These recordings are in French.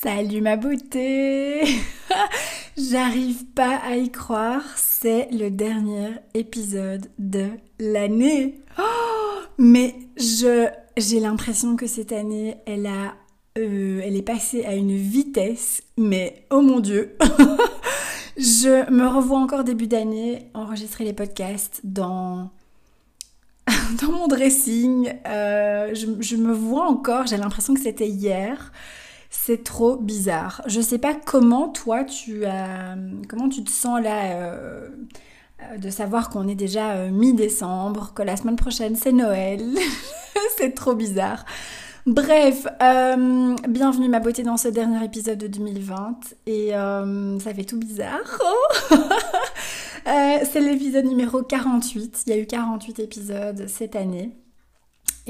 Salut ma beauté J'arrive pas à y croire, c'est le dernier épisode de l'année. Oh, mais je j'ai l'impression que cette année, euh, elle est passée à une vitesse, mais oh mon dieu. je me revois encore début d'année enregistrer les podcasts dans mon dressing. Euh, je me vois encore, j'ai l'impression que c'était hier. C'est trop bizarre. Je sais pas comment toi tu as, comment tu te sens là euh, euh, de savoir qu'on est déjà euh, mi-décembre, que la semaine prochaine c'est Noël. c'est trop bizarre. Bref, bienvenue ma beauté dans ce dernier épisode de 2020 et ça fait tout bizarre. c'est l'épisode numéro 48. Il y a eu 48 épisodes cette année.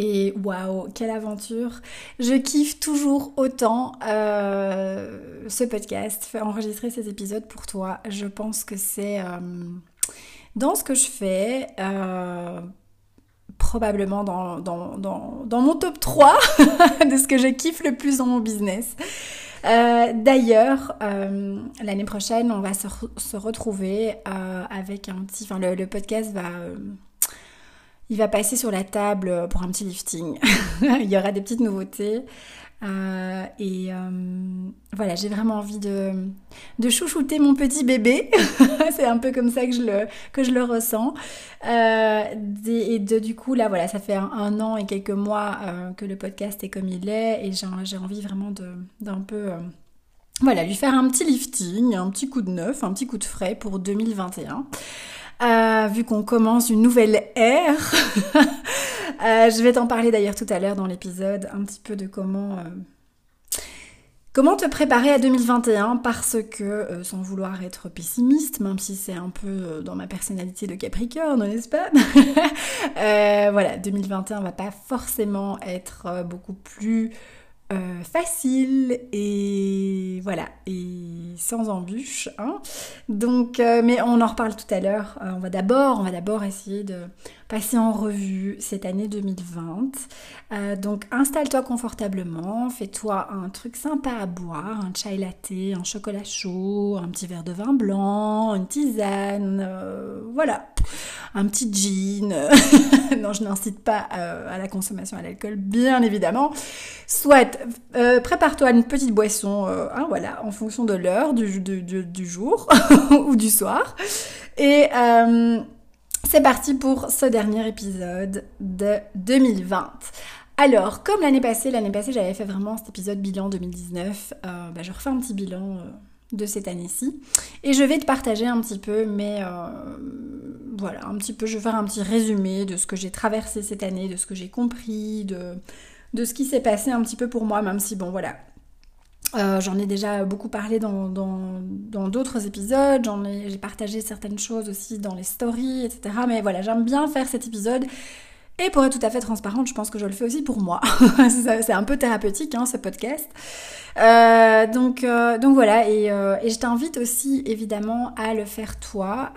Et waouh, quelle aventure Je kiffe toujours autant euh, ce podcast, enregistrer ces épisodes pour toi. Je pense que c'est euh, dans ce que je fais, euh, probablement dans, dans, mon top 3 de ce que je kiffe le plus dans mon business. D'ailleurs, l'année prochaine, on va se, retrouver avec un petit... Enfin, le podcast va il va passer sur la table pour un petit lifting. il y aura des petites nouveautés. Euh, et euh, voilà, j'ai vraiment envie de, chouchouter mon petit bébé. c'est un peu comme ça que je le, ressens. Euh, et de, du coup, là, voilà, ça fait un, an et quelques mois que le podcast est comme il est. Et j'ai envie vraiment d'un peu... voilà, lui faire un petit lifting, un petit coup de neuf, un petit coup de frais pour 2021. Euh, vu qu'on commence une nouvelle ère. Euh, je vais t'en parler d'ailleurs tout à l'heure dans l'épisode, un petit peu de comment... Euh, comment te préparer à 2021 parce que, sans vouloir être pessimiste, même si c'est un peu dans ma personnalité de Capricorne, n'est-ce pas? Voilà, 2021 va pas forcément être beaucoup plus euh, facile et voilà et sans embûches hein. donc euh, mais on en reparle tout à l'heure euh, on va d'abord on va d'abord essayer de passer en revue cette année 2020. Euh, donc installe-toi confortablement, fais-toi un truc sympa à boire, un chai latte, un chocolat chaud, un petit verre de vin blanc, une tisane, euh, voilà, un petit jean. non, je n'incite pas euh, à la consommation à l'alcool, bien évidemment. Soit prépare-toi une petite boisson, hein, voilà, en fonction de l'heure du, du, du, jour ou du soir. Et c'est parti pour ce dernier épisode de 2020. Alors, comme l'année passée, l'année passée j'avais fait vraiment cet épisode bilan 2019, euh, bah, je refais un petit bilan euh, de cette année-ci. Et je vais te partager un petit peu, mais euh, voilà, un petit peu, je vais faire un petit résumé de ce que j'ai traversé cette année, de ce que j'ai compris, de, de ce qui s'est passé un petit peu pour moi, même si bon voilà, euh, j'en ai déjà beaucoup parlé dans d'autres épisodes, j'en ai, j'ai partagé certaines choses aussi dans les stories, etc. Mais voilà, j'aime bien faire cet épisode. Et pour être tout à fait transparente, je pense que je le fais aussi pour moi. c'est un peu thérapeutique, hein, ce podcast. Euh, donc, euh, donc voilà, et, et je t'invite aussi évidemment à le faire toi,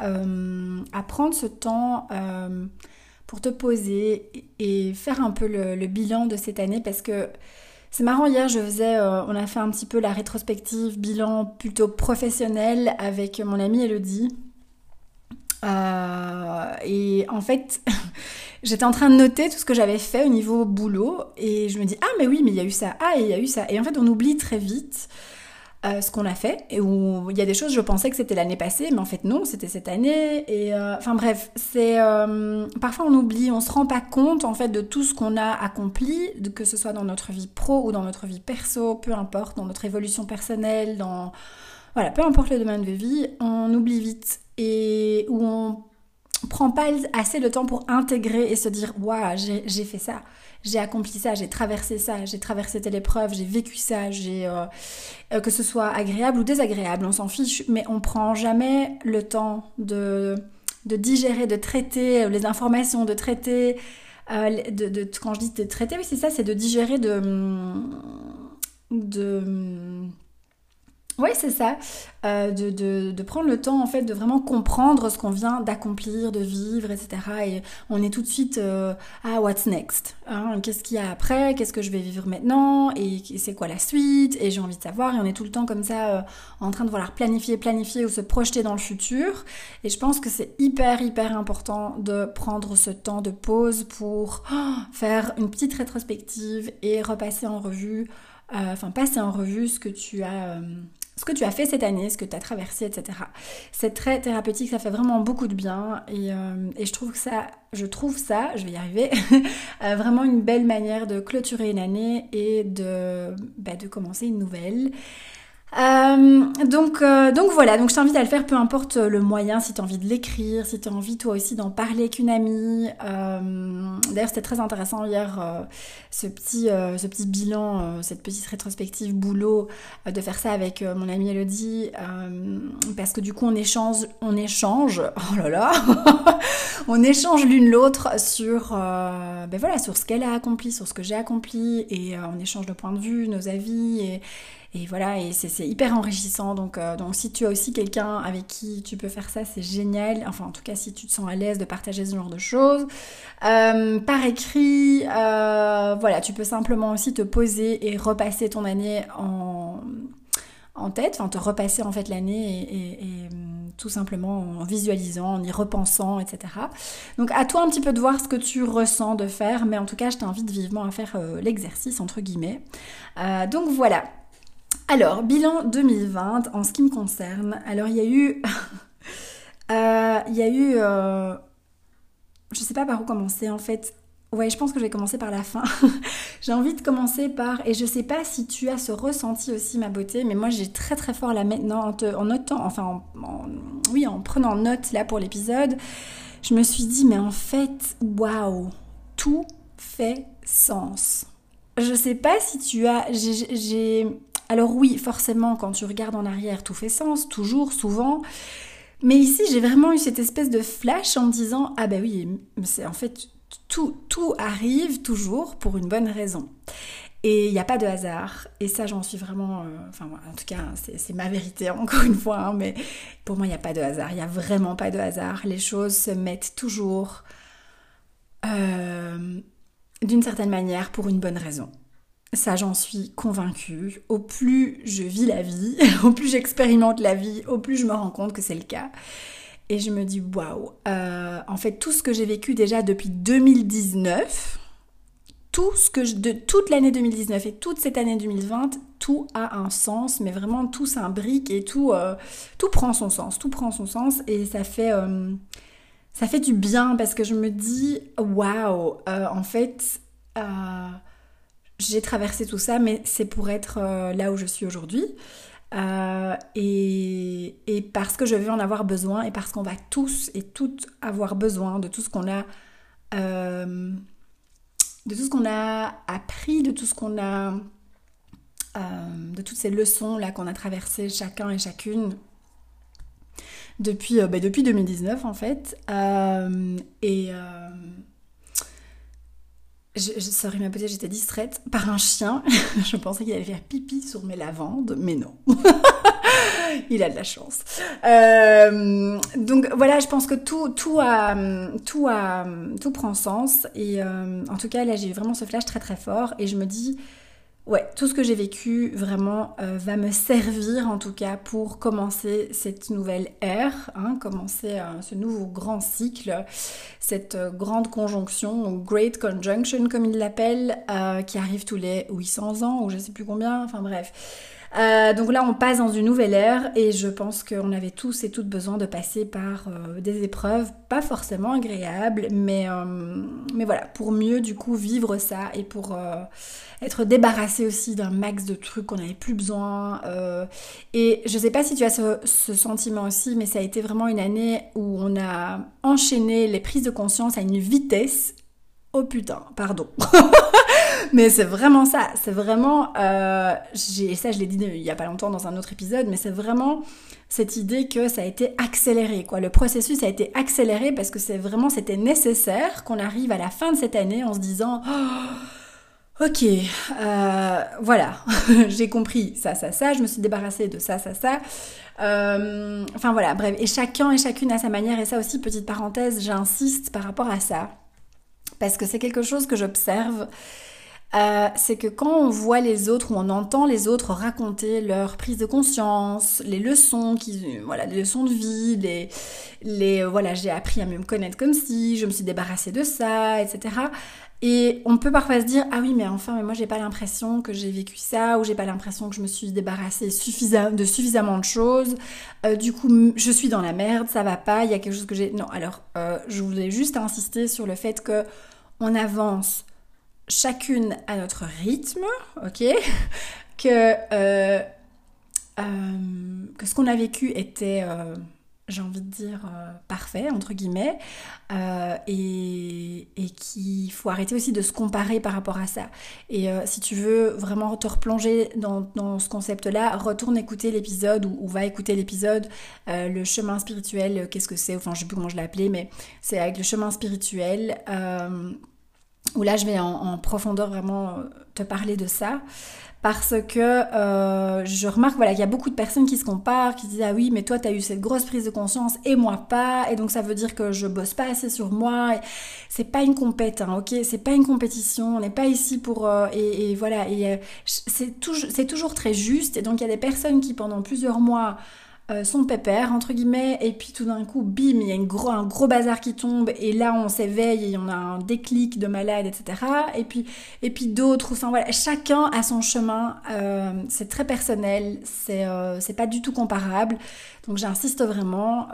à prendre ce temps pour te poser et faire un peu le, le bilan de cette année parce que c'est marrant, hier je faisais, euh, on a fait un petit peu la rétrospective, bilan plutôt professionnel avec mon amie Elodie. Euh, et en fait, j'étais en train de noter tout ce que j'avais fait au niveau boulot et je me dis ah mais oui mais il y a eu ça, ah il y a eu ça. Et en fait on oublie très vite. Ce qu'on a fait et où il y a des choses je pensais que c'était l'année passée mais en fait non c'était cette année et enfin bref c'est parfois on oublie on se rend pas compte en fait de tout ce qu'on a accompli que ce soit dans notre vie pro ou dans notre vie perso peu importe dans notre évolution personnelle dans voilà peu importe le domaine de vie on oublie vite et où on prend pas assez de temps pour intégrer et se dire waouh j'ai fait ça j'ai accompli ça j'ai traversé ça j'ai traversé telle épreuve j'ai vécu ça j'ai euh, euh, que ce soit agréable ou désagréable on s'en fiche mais on prend jamais le temps de digérer de traiter les informations de traiter euh, quand je dis de traiter oui c'est ça c'est de digérer de de oui, c'est ça. Euh, de, prendre le temps, en fait, de vraiment comprendre ce qu'on vient d'accomplir, de vivre, etc. Et on est tout de suite euh, ah, what's next hein? Qu'est-ce qu'il y a après? Qu'est-ce que je vais vivre maintenant? Et c'est quoi la suite? Et j'ai envie de savoir. Et on est tout le temps comme ça, euh, en train de vouloir planifier, planifier ou se projeter dans le futur. Et je pense que c'est hyper, hyper important de prendre ce temps de pause pour oh, faire une petite rétrospective et repasser en revue, enfin, passer en revue ce que tu as ce que tu as fait cette année, ce que tu as traversé, etc. C'est très thérapeutique, ça fait vraiment beaucoup de bien et, euh, je trouve ça, je trouve ça, je vais y arriver, euh, vraiment une belle manière de clôturer une année et de, bah, de commencer une nouvelle. Euh, donc, euh, donc voilà, donc je t'invite à le faire, peu importe le moyen, si tu as envie de l'écrire, si tu as envie toi aussi d'en parler avec une amie. Euh, D'ailleurs, c'était très intéressant hier, euh, ce, petit, ce petit bilan, cette petite rétrospective boulot, de faire ça avec mon amie Elodie, parce que du coup, on échange, on échange, oh là là, on échange l'une l'autre sur, ben voilà, sur ce qu'elle a accompli, sur ce que j'ai accompli, et on échange nos points de vue, nos avis, et et voilà, et c'est hyper enrichissant. Donc, euh, donc si tu as aussi quelqu'un avec qui tu peux faire ça, c'est génial. Enfin, en tout cas, si tu te sens à l'aise de partager ce genre de choses. Euh, par écrit, euh, voilà, tu peux simplement aussi te poser et repasser ton année en, en tête, enfin te repasser en fait l'année et, tout simplement en visualisant, en y repensant, etc. Donc à toi un petit peu de voir ce que tu ressens de faire, mais en tout cas je t'invite vivement à faire l'exercice entre guillemets. donc voilà, alors, bilan 2020 en ce qui me concerne. Alors, il y a eu. Euh, il y a eu. Euh, je sais pas par où commencer en fait. Ouais, je pense que je vais commencer par la fin. j'ai envie de commencer par. Et je sais pas si tu as ce ressenti aussi, ma beauté, mais moi j'ai très très fort là maintenant en, notant. Enfin, oui, en prenant note là pour l'épisode. Je me suis dit, mais en fait, waouh, tout fait sens. Je sais pas si tu as. J'ai alors oui, forcément, quand tu regardes en arrière, tout fait sens, toujours, souvent. Mais ici, j'ai vraiment eu cette espèce de flash en me disant ah ben oui, c'est en fait tout, tout arrive toujours pour une bonne raison. Et il n'y a pas de hasard. Et ça, j'en suis vraiment. Euh, enfin, en tout cas, c'est ma vérité, encore une fois. Hein, mais pour moi, il n'y a pas de hasard. Il n'y a vraiment pas de hasard. Les choses se mettent toujours euh, d'une certaine manière pour une bonne raison. Ça, j'en suis convaincue. Au plus je vis la vie, au plus j'expérimente la vie, au plus je me rends compte que c'est le cas. Et je me dis, waouh, euh, en fait, tout ce que j'ai vécu déjà depuis 2019, tout ce que de toute l'année 2019 et toute cette année 2020, tout a un sens, mais vraiment tout s'imbrique et tout, euh, tout prend son sens, tout prend son sens et ça fait, euh, ça fait du bien parce que je me dis, waouh, en fait, j'ai traversé tout ça, mais c'est pour être euh, là où je suis aujourd'hui. Euh, et, parce que je vais en avoir besoin et parce qu'on va tous et toutes avoir besoin de tout ce qu'on a euh, de tout ce qu'on a appris, de tout ce qu'on a de toutes ces leçons là qu'on a traversées chacun et chacune depuis, bah, depuis 2019 en fait. et je, sorry ma petite, j'étais distraite par un chien. je pensais qu'il allait faire pipi sur mes lavandes, mais non. Il a de la chance. Euh, donc voilà, je pense que tout, tout, a, tout, a, tout prend sens. Et euh, en tout cas, là, j'ai eu vraiment ce flash très très fort. Et je me dis, ouais, tout ce que j'ai vécu vraiment euh, va me servir en tout cas pour commencer cette nouvelle ère, hein, commencer euh, ce nouveau grand cycle, cette euh, grande conjonction, Great Conjunction comme il l'appelle, qui arrive tous les 800 ans ou je sais plus combien, enfin bref. Euh, donc là, on passe dans une nouvelle ère et je pense qu'on avait tous et toutes besoin de passer par euh, des épreuves, pas forcément agréables, mais, euh, mais voilà, pour mieux du coup vivre ça et pour être débarrassé aussi d'un max de trucs qu'on n'avait plus besoin. et je sais pas si tu as ce, ce sentiment aussi, mais ça a été vraiment une année où on a enchaîné les prises de conscience à une vitesse Oh putain, pardon. mais c'est vraiment ça. C'est vraiment, euh, ça je l'ai dit il y a pas longtemps dans un autre épisode, mais c'est vraiment cette idée que ça a été accéléré. Quoi. Le processus a été accéléré parce que c'est vraiment, c'était nécessaire qu'on arrive à la fin de cette année en se disant, oh, ok, euh, voilà, j'ai compris ça, ça, ça, je me suis débarrassée de ça, ça, ça. Euh, enfin voilà, bref, et chacun et chacune à sa manière, et ça aussi, petite parenthèse, j'insiste par rapport à ça parce que c'est quelque chose que j'observe. Euh, c'est que quand on voit les autres ou on entend les autres raconter leur prise de conscience, les leçons qui, voilà, les leçons de vie, les, les, voilà, j'ai appris à me connaître comme si, je me suis débarrassée de ça, etc. Et on peut parfois se dire ah oui mais enfin mais moi j'ai pas l'impression que j'ai vécu ça ou j'ai pas l'impression que je me suis débarrassée suffisamment de suffisamment de choses. Euh, du coup je suis dans la merde, ça va pas, il y a quelque chose que j'ai non alors euh, je voulais juste insister sur le fait que on avance chacune à notre rythme, ok que, euh, euh, ce qu'on a vécu était, euh, j'ai envie de dire, parfait, entre guillemets, et, qu'il faut arrêter aussi de se comparer par rapport à ça. Et si tu veux vraiment te replonger dans, dans ce concept-là, retourne écouter l'épisode ou, va écouter l'épisode Le chemin spirituel, qu'est-ce que c'est? Enfin, je sais plus comment je l'ai appelé, mais c'est avec le chemin spirituel où là je vais en, profondeur vraiment euh, te parler de ça. Parce que euh, je remarque voilà qu'il y a beaucoup de personnes qui se comparent, qui disent ah oui mais toi tu as eu cette grosse prise de conscience et moi pas. Et donc ça veut dire que je bosse pas assez sur moi. C'est pas une compète, hein, ok? C'est pas une compétition, on n'est pas ici pour euh, et, voilà. Et c'est toujours c'est toujours très juste. Et donc il y a des personnes qui pendant plusieurs mois euh, son pépère, entre guillemets, et puis tout d'un coup, bim, il y a gros, un gros bazar qui tombe, et là on s'éveille et on a un déclic de malade, etc. Et puis, et puis d'autres, enfin voilà, chacun a son chemin, euh, c'est très personnel, c'est euh, c'est pas du tout comparable, donc j'insiste vraiment.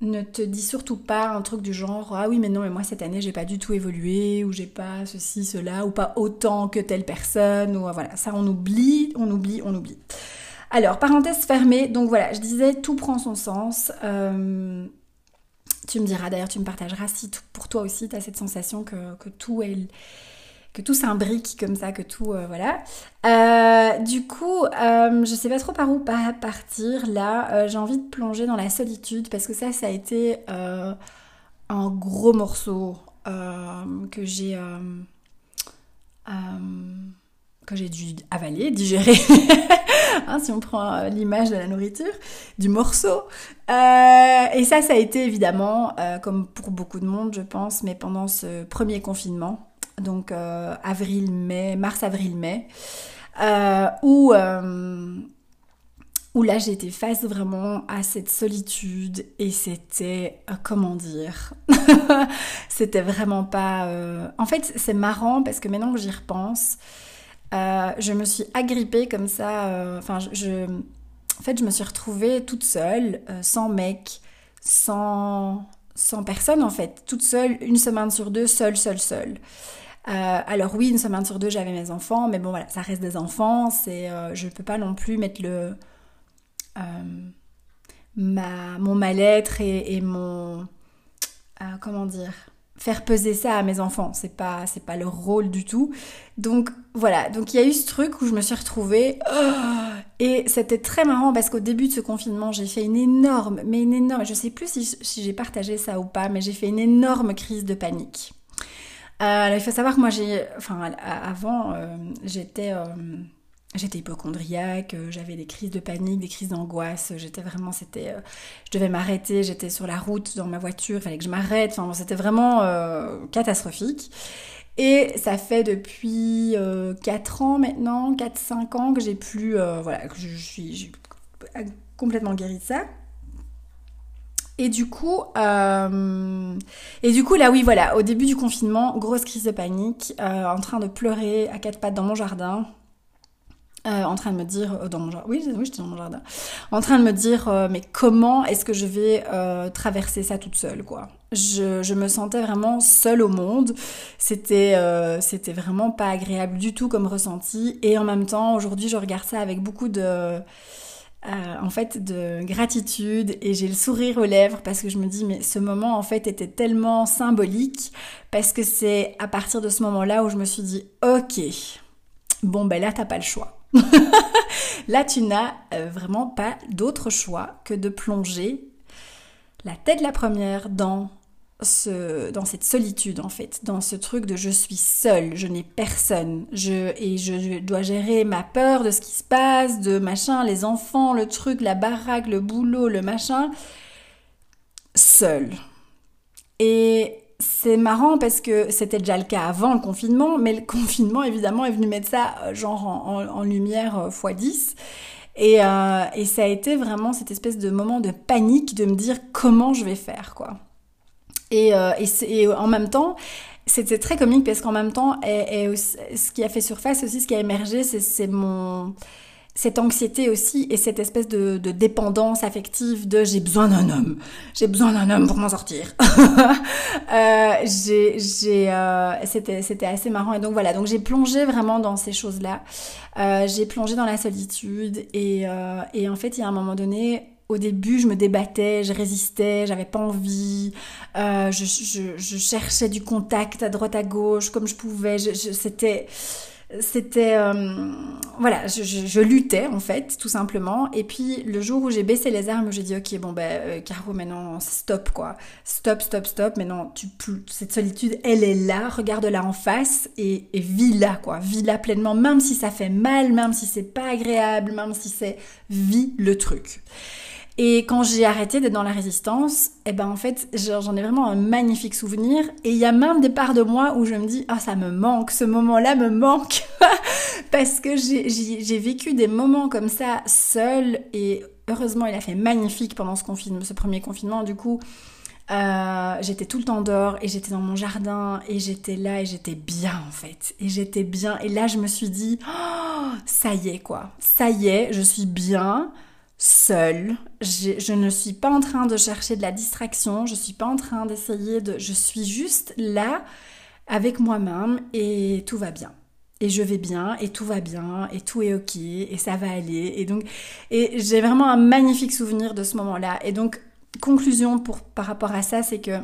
ne te dis surtout pas un truc du genre ah oui mais non mais moi cette année j'ai pas du tout évolué ou j'ai pas ceci cela ou pas autant que telle personne ou voilà ça on oublie on oublie on oublie alors, parenthèse fermée, donc voilà, je disais, tout prend son sens. Euh, tu me diras d'ailleurs, tu me partageras si pour toi aussi tu as cette sensation que, tout est que tout s'imbrique comme ça, que tout, euh, voilà. Euh, du coup, je sais pas trop par où partir là. j'ai envie de plonger dans la solitude parce que ça, ça a été un gros morceau que j'ai que j'ai dû avaler, digérer, hein, si on prend euh, l'image de la nourriture, du morceau. Euh, et ça, ça a été évidemment, euh, comme pour beaucoup de monde, je pense, mais pendant ce premier confinement, donc avril-mai, mars-avril-mai, où, où là j'étais face vraiment à cette solitude et c'était, comment dire, c'était vraiment pas... En fait, c'est marrant parce que maintenant que j'y repense, euh, je me suis agrippée comme ça. Euh, enfin, je, en fait, je me suis retrouvée toute seule, euh, sans mec, sans, sans personne en fait, toute seule, une semaine sur deux, seule, seule, seule. alors oui, une semaine sur deux, j'avais mes enfants, mais bon voilà, ça reste des enfants. C'est, je ne peux pas non plus mettre le ma, mon mal-être et, et mon comment dire faire peser ça à mes enfants. C'est pas, c'est pas leur rôle du tout. Donc voilà. Donc il y a eu ce truc où je me suis retrouvée oh, et c'était très marrant parce qu'au début de ce confinement, j'ai fait une énorme, mais une énorme. Je sais plus si, j'ai partagé ça ou pas, mais j'ai fait une énorme crise de panique. Euh, il faut savoir que moi j'ai, enfin avant, euh, j'étais euh, J'étais hypochondriaque, euh, j'avais des crises de panique, des crises d'angoisse. J'étais vraiment, c'était, euh, je devais m'arrêter. J'étais sur la route dans ma voiture, il fallait que je m'arrête. Enfin, c'était vraiment euh, catastrophique. Et ça fait depuis 4 ans maintenant, 4-5 ans que j'ai plus, voilà, que je suis complètement guérie de ça. Et du coup, et du coup là oui voilà, au début du confinement, grosse crise de panique, en train de pleurer à quatre pattes dans mon jardin, euh, en train de me dire euh, dans mon jardin, oui, oui j'étais dans mon jardin, en train de me dire euh, mais comment est-ce que je vais traverser ça toute seule quoi? Je, me sentais vraiment seule au monde. C'était c'était vraiment pas agréable du tout comme ressenti. Et en même temps aujourd'hui je regarde ça avec beaucoup de en fait de gratitude. Et j'ai le sourire aux lèvres parce que je me dis mais ce moment en fait était tellement symbolique parce que c'est à partir de ce moment-là où je me suis dit ok bon ben là t'as pas le choix Là, tu n'as euh, vraiment pas d'autre choix que de plonger la tête la première dans ce, dans cette solitude en fait, dans ce truc de je suis seule, je n'ai personne, je, et je, dois gérer ma peur de ce qui se passe, de machin, les enfants, le truc, la baraque, le boulot, le machin, seule. Et c'est marrant parce que c'était déjà le cas avant le confinement, mais le confinement évidemment est venu mettre ça euh, genre en, lumière x10. Euh, et, euh, et, ça a été vraiment cette espèce de moment de panique de me dire comment je vais faire quoi. Et, et, en même temps, c'était très comique parce qu'en même temps, ce qui a fait surface aussi, ce qui a émergé, c'est mon cette anxiété aussi et cette espèce de, dépendance affective de j'ai besoin d'un homme, j'ai besoin d'un homme pour m'en sortir. euh, j'ai, j'ai, euh, c'était, c'était assez marrant et donc voilà, donc j'ai plongé vraiment dans ces choses-là. Euh, j'ai plongé dans la solitude et, euh, et en fait il y a un moment donné au début, je me débattais, je résistais, j'avais pas envie, euh, je, je, je, cherchais du contact à droite à gauche comme je pouvais. Je, c'était c'était euh, voilà je, je, luttais en fait tout simplement. Et puis le jour où j'ai baissé les armes j'ai dit ok bon ben euh, Caro maintenant stop quoi. Stop stop stop. Maintenant tu cette solitude elle est là. Regarde-la en face et, et vis-la quoi. Vis-la pleinement même si ça fait mal même si c'est pas agréable même si c'est vis le truc et quand j'ai arrêté d'être dans la résistance, eh ben en fait, j'en ai vraiment un magnifique souvenir. Et il y a même des parts de moi où je me dis, ah ça me manque, ce moment-là me manque, parce que j'ai vécu des moments comme ça seul. Et heureusement, il a fait magnifique pendant ce confinement, premier confinement. Du coup, euh, j'étais tout le temps dehors et j'étais dans mon jardin et j'étais là et j'étais bien en fait. Et j'étais bien. Et là, je me suis dit, oh, ça y est quoi, ça y est, je suis bien seule. Je ne suis pas en train de chercher de la distraction, je suis pas en train d'essayer de... Je suis juste là avec moi-même et tout va bien. Et je vais bien, et tout va bien, et tout est ok, et ça va aller. Et donc, et j'ai vraiment un magnifique souvenir de ce moment-là. Et donc, conclusion pour, par rapport à ça, c'est que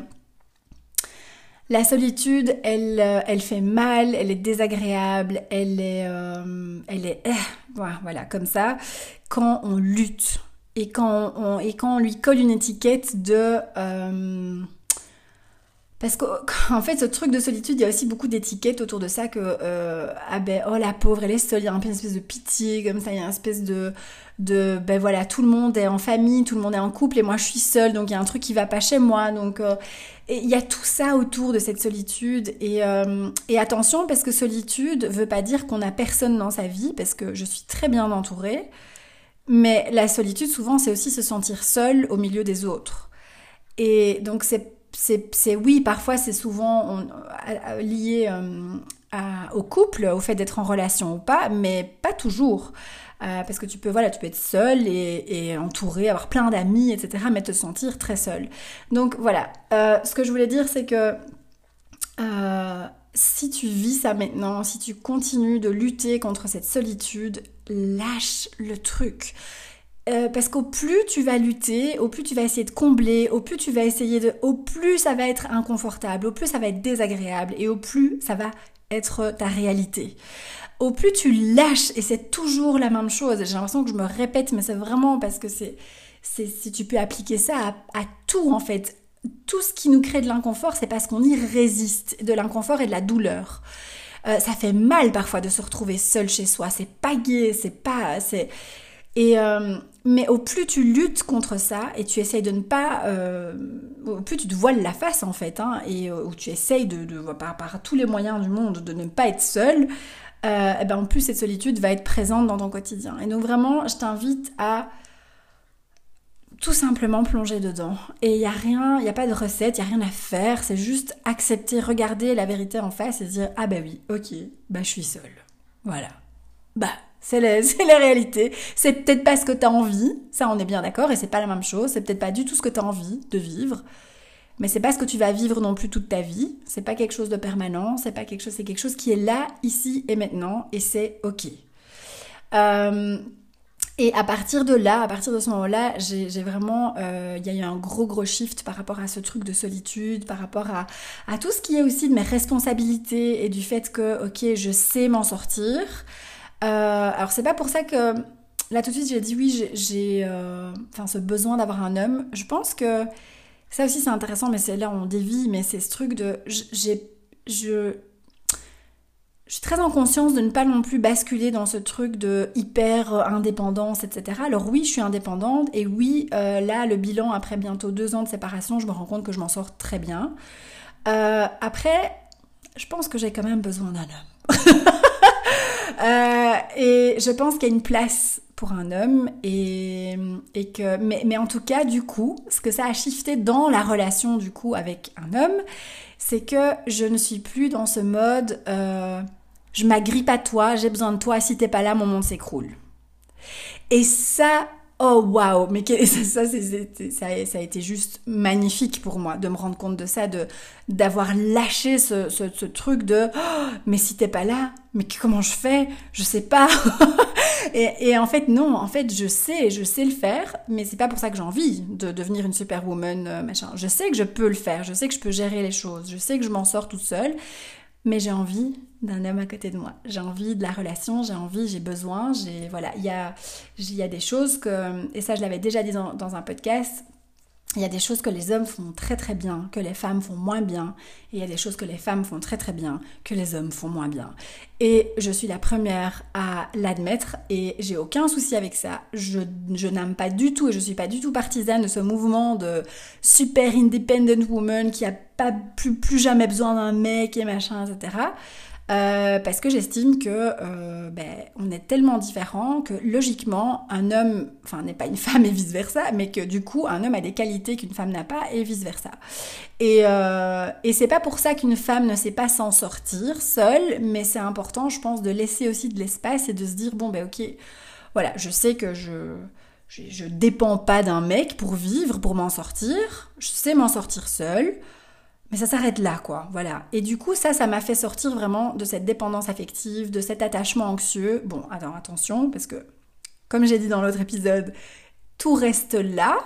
la solitude, elle, euh, elle fait mal, elle est désagréable, elle est, euh, elle est, eh, voilà, comme ça, quand on lutte et quand on, et quand on lui colle une étiquette de, euh, parce qu'en fait, ce truc de solitude, il y a aussi beaucoup d'étiquettes autour de ça que, ah ben, oh la pauvre, elle est seule, il y a un peu une espèce de pitié, comme ça, il y a une espèce de, de ben voilà tout le monde est en famille tout le monde est en couple et moi je suis seule donc il y a un truc qui va pas chez moi donc euh, il y a tout ça autour de cette solitude et, euh, et attention parce que solitude veut pas dire qu'on a personne dans sa vie parce que je suis très bien entourée mais la solitude souvent c'est aussi se sentir seul au milieu des autres et donc c'est c'est oui parfois c'est souvent lié euh, au couple au fait d'être en relation ou pas mais pas toujours euh, parce que tu peux, voilà, tu peux être seul et, et entouré, avoir plein d'amis, etc., mais te sentir très seul. Donc voilà, euh, ce que je voulais dire, c'est que euh, si tu vis ça maintenant, si tu continues de lutter contre cette solitude, lâche le truc. parce qu'au plus tu vas lutter, au plus tu vas essayer de combler, au plus tu vas essayer de, au plus ça va être inconfortable, au plus ça va être désagréable et au plus ça va être ta réalité au plus tu lâches, et c'est toujours la même chose, j'ai l'impression que je me répète, mais c'est vraiment parce que c'est, si tu peux appliquer ça à, tout en fait, tout ce qui nous crée de l'inconfort, c'est parce qu'on y résiste, de l'inconfort et de la douleur. Euh, ça fait mal parfois de se retrouver seul chez soi, c'est pas c'est pas, c'est et euh, mais au plus tu luttes contre ça et tu essayes de ne pas, euh, au plus tu te voiles la face en fait, hein, et où tu essayes de, de par, par, tous les moyens du monde de ne pas être seul, euh, eh ben en plus cette solitude va être présente dans ton quotidien. Et donc vraiment, je t'invite à tout simplement plonger dedans. Et il n'y a rien, il n'y a pas de recette, il n'y a rien à faire, c'est juste accepter, regarder la vérité en face et dire ah bah oui, ok, bah je suis seule. Voilà. Bah C'est la, réalité. C'est peut-être pas ce que tu as envie, ça on est bien d'accord, et c'est pas la même chose. C'est peut-être pas du tout ce que tu as envie de vivre. Mais c'est pas ce que tu vas vivre non plus toute ta vie. C'est pas quelque chose de permanent. C'est pas quelque chose, c'est quelque chose qui est là, ici et maintenant, et c'est ok. Euh, et à partir de là, à partir de ce moment-là, j'ai vraiment, euh, il y a eu un gros gros shift par rapport à ce truc de solitude, par rapport à, tout ce qui est aussi de mes responsabilités et du fait que, ok, je sais m'en sortir. Euh, alors c'est pas pour ça que là tout de suite j'ai dit oui, j'ai, euh, enfin ce besoin d'avoir un homme. Je pense que ça aussi c'est intéressant, mais c'est là on dévie, mais c'est ce truc de, j'ai, je je suis très en conscience de ne pas non plus basculer dans ce truc de hyper indépendance, etc. Alors oui, je suis indépendante et oui, euh, là, le bilan après bientôt deux ans de séparation, je me rends compte que je m'en sors très bien. Euh, après, je pense que j'ai quand même besoin d'un homme. Euh, et je pense qu'il y a une place pour un homme et que mais, mais, en tout cas du coup ce que ça a shifté dans la relation du coup avec un homme c'est que je ne suis plus dans ce mode je m'agrippe à toi, j'ai besoin de toi, si t'es pas là, mon monde s'écroule. Et ça, oh waouh, mais ça, ça, ça, a été juste magnifique pour moi de me rendre compte de ça, de d'avoir lâché ce, ce, truc de oh, mais si t'es pas là, mais comment je fais? Je sais pas. et, et, en fait non, en fait je sais, je sais le faire, mais c'est pas pour ça que j'ai envie de devenir une superwoman euh, machin. Je sais que je peux le faire, je sais que je peux gérer les choses, je sais que je m'en sors toute seule, mais j'ai envie d'un homme à côté de moi. J'ai envie de la relation, j'ai envie, j'ai besoin, j'ai voilà, il y a y a des choses que et ça je l'avais déjà dit dans, dans un podcast, il y a des choses que les hommes font très très bien, que les femmes font moins bien, et il y a des choses que les femmes font très très bien, que les hommes font moins bien. Et je suis la première à l'admettre, et j'ai aucun souci avec ça. Je, je n'aime pas du tout, et je suis pas du tout partisane de ce mouvement de super independent woman qui a pas plus, plus jamais besoin d'un mec et machin, etc. Euh, parce que j'estime que euh, ben, on est tellement différents que logiquement un homme, enfin n'est pas une femme et vice versa, mais que du coup un homme a des qualités qu'une femme n'a pas et vice versa. Et, euh, et c'est pas pour ça qu'une femme ne sait pas s'en sortir seule, mais c'est important, je pense, de laisser aussi de l'espace et de se dire bon ben ok, voilà, je sais que je je, je dépends pas d'un mec pour vivre, pour m'en sortir, je sais m'en sortir seule. Mais ça s'arrête là, quoi. Voilà. Et du coup, ça, ça m'a fait sortir vraiment de cette dépendance affective, de cet attachement anxieux. Bon, attends, attention, parce que, comme j'ai dit dans l'autre épisode, tout reste là,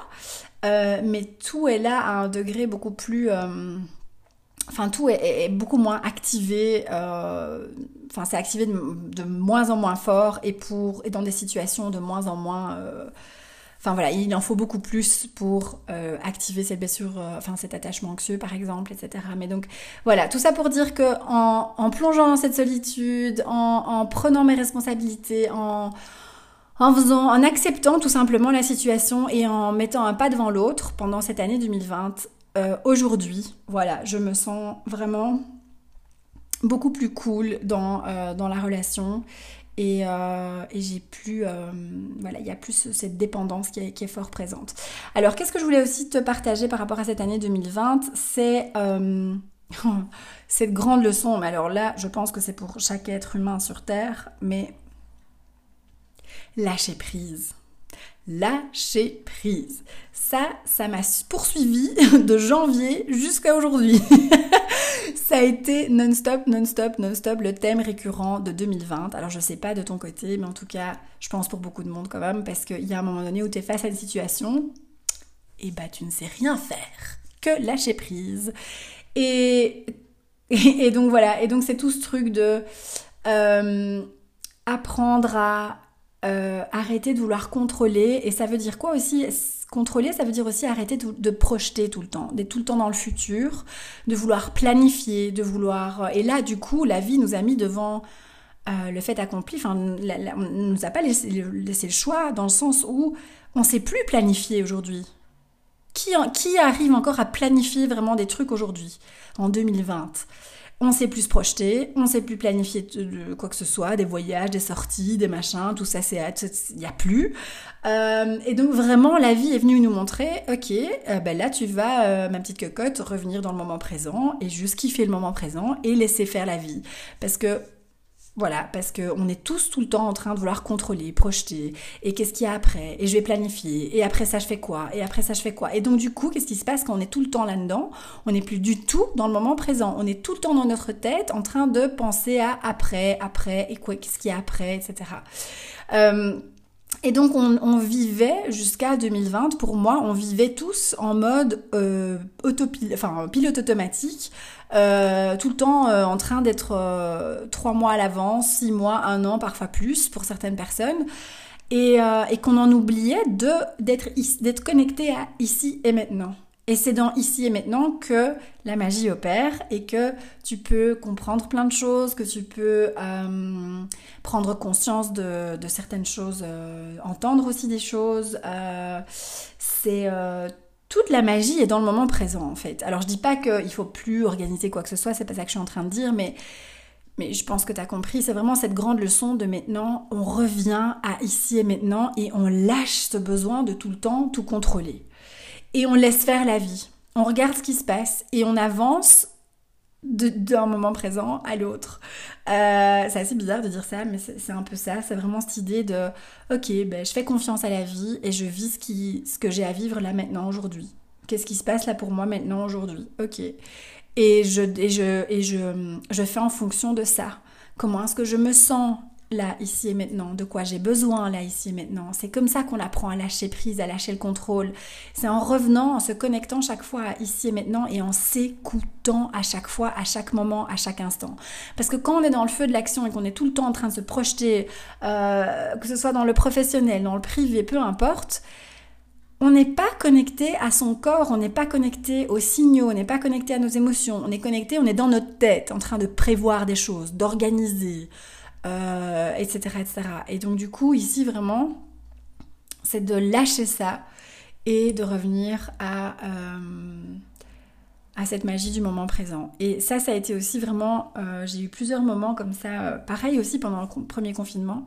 euh, mais tout est là à un degré beaucoup plus. Euh, enfin, tout est, beaucoup moins activé. Euh, enfin, c'est activé de, moins en moins fort et pour et dans des situations de moins en moins Enfin voilà, il en faut beaucoup plus pour euh, activer cette blessure, euh, enfin cet attachement anxieux par exemple, etc. Mais donc voilà, tout ça pour dire que en, plongeant dans cette solitude, en, prenant mes responsabilités, en, en faisant, en acceptant tout simplement la situation et en mettant un pas devant l'autre pendant cette année 2020, euh, aujourd'hui, voilà, je me sens vraiment beaucoup plus cool dans, dans la relation euh, et, j'ai plus, euh, voilà, il y a plus cette dépendance qui est, fort présente. Alors, qu'est-ce que je voulais aussi te partager par rapport à cette année 2020 C'est euh, cette grande leçon, mais alors là, je pense que c'est pour chaque être humain sur Terre, mais lâcher prise. Lâcher prise. Ça, ça m'a poursuivi de janvier jusqu'à aujourd'hui. ça a été non-stop, non-stop, non-stop le thème récurrent de 2020. Alors je sais pas de ton côté, mais en tout cas, je pense pour beaucoup de monde quand même, parce qu'il y a un moment donné où tu es face à une situation, et bah tu ne sais rien faire que lâcher prise. Et, et, donc voilà, et donc c'est tout ce truc de euh, apprendre à euh, arrêter de vouloir contrôler. Et ça veut dire quoi aussi? Contrôler, ça veut dire aussi arrêter de, projeter tout le temps, d'être tout le temps dans le futur, de vouloir planifier, de vouloir... Euh, et là, du coup, la vie nous a mis devant euh, le fait accompli. Enfin, on ne nous a pas laissé, le choix dans le sens où on ne sait plus planifier aujourd'hui. Qui, qui arrive encore à planifier vraiment des trucs aujourd'hui, en 2020 on sait plus se projeter, on sait plus planifier de, quoi que ce soit, des voyages, des sorties, des machins, tout ça, c'est il n'y a plus. Euh, et donc vraiment, la vie est venue nous montrer, ok, euh, ben là tu vas, euh, ma petite cocotte, revenir dans le moment présent et juste kiffer le moment présent et laisser faire la vie. Parce que Voilà, parce qu'on est tous tout le temps en train de vouloir contrôler, projeter, et qu'est-ce qu'il y a après, et je vais planifier, et après ça je fais quoi, et après ça je fais quoi. Et donc du coup, qu'est-ce qui se passe quand on est tout le temps là-dedans? On n'est plus du tout dans le moment présent, on est tout le temps dans notre tête en train de penser à après, après, et quoi, qu'est-ce qu'il y a après, etc. Euh, et donc on, vivait jusqu'à 2020, pour moi, on vivait tous en mode euh, enfin, pilote automatique, euh, tout le temps euh, en train d'être euh, trois mois à l'avance, six mois, un an, parfois plus pour certaines personnes, et, et qu'on en oubliait de d'être connecté à ici et maintenant. Et c'est dans ici et maintenant que la magie opère et que tu peux comprendre plein de choses, que tu peux prendre conscience de, certaines choses, entendre aussi des choses. C'est toute la magie est dans le moment présent en fait. Alors je dis pas qu'il faut plus organiser quoi que ce soit, c'est pas ça que je suis en train de dire, mais mais je pense que tu as compris, c'est vraiment cette grande leçon de maintenant, on revient à ici et maintenant et on lâche ce besoin de tout le temps tout contrôler et on laisse faire la vie. On regarde ce qui se passe et on avance d'un moment présent à l'autre. Euh, c'est assez bizarre de dire ça, mais c'est un peu ça. C'est vraiment cette idée de ok, ben, je fais confiance à la vie et je vis ce, qui, ce que j'ai à vivre là maintenant aujourd'hui. Qu'est-ce qui se passe là pour moi maintenant aujourd'hui? Ok. Et je, et je, et je, je fais en fonction de ça. Comment est-ce que je me sens? Là, ici et maintenant, de quoi j'ai besoin là, ici et maintenant. C'est comme ça qu'on apprend à lâcher prise, à lâcher le contrôle. C'est en revenant, en se connectant chaque fois à ici et maintenant et en s'écoutant à chaque fois, à chaque moment, à chaque instant. Parce que quand on est dans le feu de l'action et qu'on est tout le temps en train de se projeter, euh, que ce soit dans le professionnel, dans le privé, peu importe, on n'est pas connecté à son corps, on n'est pas connecté aux signaux, on n'est pas connecté à nos émotions, on est connecté, on est dans notre tête, en train de prévoir des choses, d'organiser, euh, etc. Et donc du coup, ici vraiment, c'est de lâcher ça et de revenir à, euh, cette magie du moment présent. Et ça, ça a été aussi vraiment, euh, j'ai eu plusieurs moments comme ça, pareil aussi pendant le premier confinement,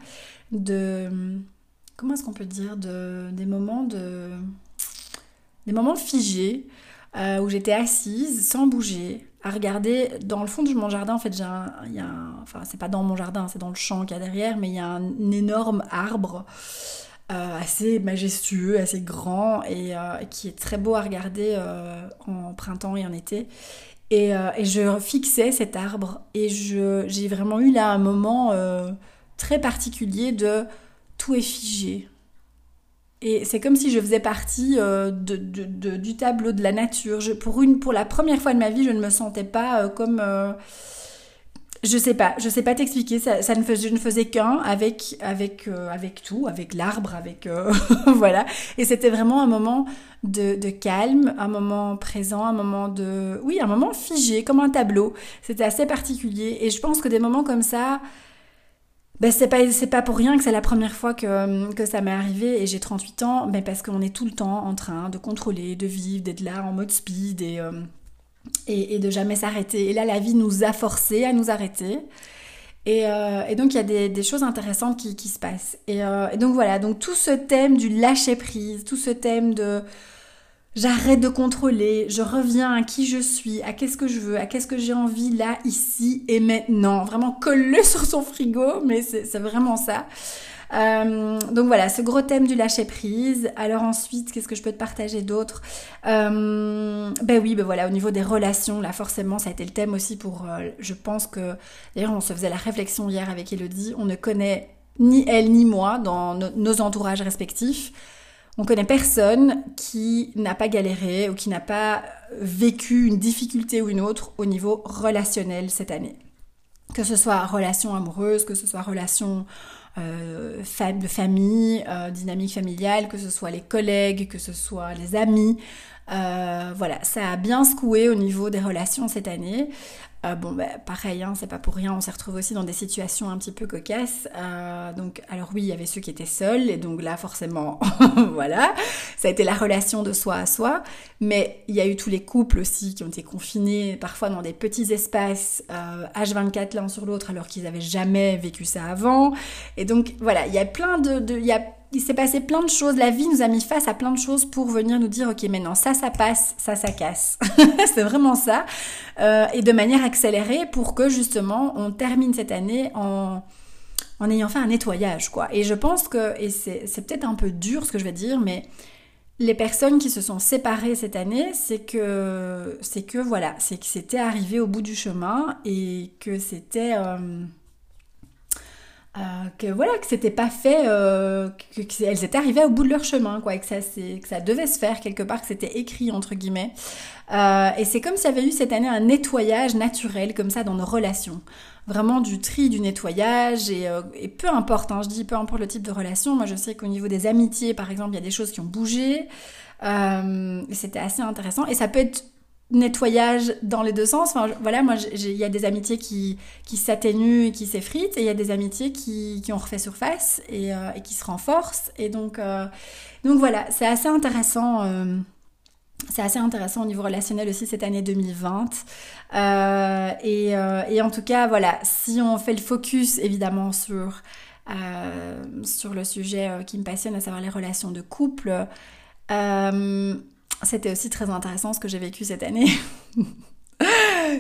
de, comment est-ce qu'on peut dire, de, des moments de, des moments figés, où j'étais assise sans bouger, à regarder dans le fond de mon jardin. En fait, j'ai un, y a enfin, c'est pas dans mon jardin, c'est dans le champ qu'il y a derrière, mais il y a un énorme arbre euh, assez majestueux, assez grand et euh, qui est très beau à regarder euh, en printemps et en été. Et, et, je fixais cet arbre et je, j'ai vraiment eu là un moment très particulier de tout est figé. Et c'est comme si je faisais partie euh, de, du tableau de la nature. Pour, une, pour la première fois de ma vie, je ne me sentais pas euh, comme... Euh, je sais pas, je sais pas t'expliquer, ça, ne je ne faisais qu'un avec, avec, avec tout, avec l'arbre, avec... voilà. Et c'était vraiment un moment de, de, calme, un moment présent, un moment de... Oui, un moment figé, comme un tableau. C'était assez particulier. Et je pense que des moments comme ça ben c'est pas pour rien que c'est la première fois que, ça m'est arrivé et j'ai 38 ans ben parce qu'on est tout le temps en train de contrôler de vivre d'être là en mode speed et, euh, de jamais s'arrêter. Et là la vie nous a forcé à nous arrêter. Et, euh, donc il y a des, choses intéressantes qui, se passent. Et, euh, et donc voilà. Donc tout ce thème du lâcher prise tout ce thème de J'arrête de contrôler, je reviens à qui je suis, à qu'est-ce que je veux, à qu'est-ce que j'ai envie là, ici et maintenant. Vraiment colle sur son frigo, mais c'est vraiment ça. Euh, donc voilà, ce gros thème du lâcher prise. Alors ensuite, qu'est-ce que je peux te partager d'autre? Euh, Ben oui, ben voilà, au niveau des relations, là forcément, ça a été le thème aussi pour. Euh, je pense que d'ailleurs, on se faisait la réflexion hier avec Elodie. On ne connaît ni elle ni moi dans nos entourages respectifs. On connaît personne qui n'a pas galéré ou qui n'a pas vécu une difficulté ou une autre au niveau relationnel cette année. Que ce soit relation amoureuse, que ce soit relation euh, de famille, euh, dynamique familiale, que ce soit les collègues, que ce soit les amis. Euh, voilà, ça a bien secoué au niveau des relations cette année. Euh, bon, bah, pareil, hein, c'est pas pour rien, on s'est retrouvé aussi dans des situations un petit peu cocasses. Euh, donc, alors oui, il y avait ceux qui étaient seuls, et donc là, forcément, voilà, ça a été la relation de soi à soi. Mais il y a eu tous les couples aussi qui ont été confinés, parfois dans des petits espaces, euh, H24 l'un sur l'autre, alors qu'ils n'avaient jamais vécu ça avant. Et donc, voilà, il y a plein de, de, y a il s'est passé plein de choses. La vie nous a mis face à plein de choses pour venir nous dire, ok, maintenant ça, ça passe, ça, ça casse. c'est vraiment ça. Euh, et de manière accélérée pour que justement on termine cette année en, en ayant fait un nettoyage, quoi. Et je pense que, et c'est peut-être un peu dur ce que je vais dire, mais les personnes qui se sont séparées cette année, c'est que, c'est que voilà, c'est que c'était arrivé au bout du chemin et que c'était, euh, euh, que voilà, que c'était pas fait, euh, qu'elles étaient arrivées au bout de leur chemin, quoi, et que ça, que ça devait se faire quelque part, que c'était écrit entre guillemets. et c'est comme s'il y avait eu cette année un nettoyage naturel comme ça dans nos relations. Vraiment du tri, du nettoyage, et, euh, peu importe, hein, je dis peu importe le type de relation, moi je sais qu'au niveau des amitiés, par exemple, il y a des choses qui ont bougé, euh, c'était assez intéressant, et ça peut être nettoyage dans les deux sens, voilà, moi il y a des amitiés qui, qui s'atténuent et qui s'effritent, et il y a des amitiés qui, qui ont refait surface et, euh, qui se renforcent, et donc, donc voilà, c'est assez intéressant c'est assez intéressant au niveau relationnel aussi cette année 2020. Euh, et, euh, et, en tout cas, voilà, si on fait le focus évidemment sur, euh, sur le sujet qui me passionne, à savoir les relations de couple, c'était aussi très intéressant ce que j'ai vécu cette année.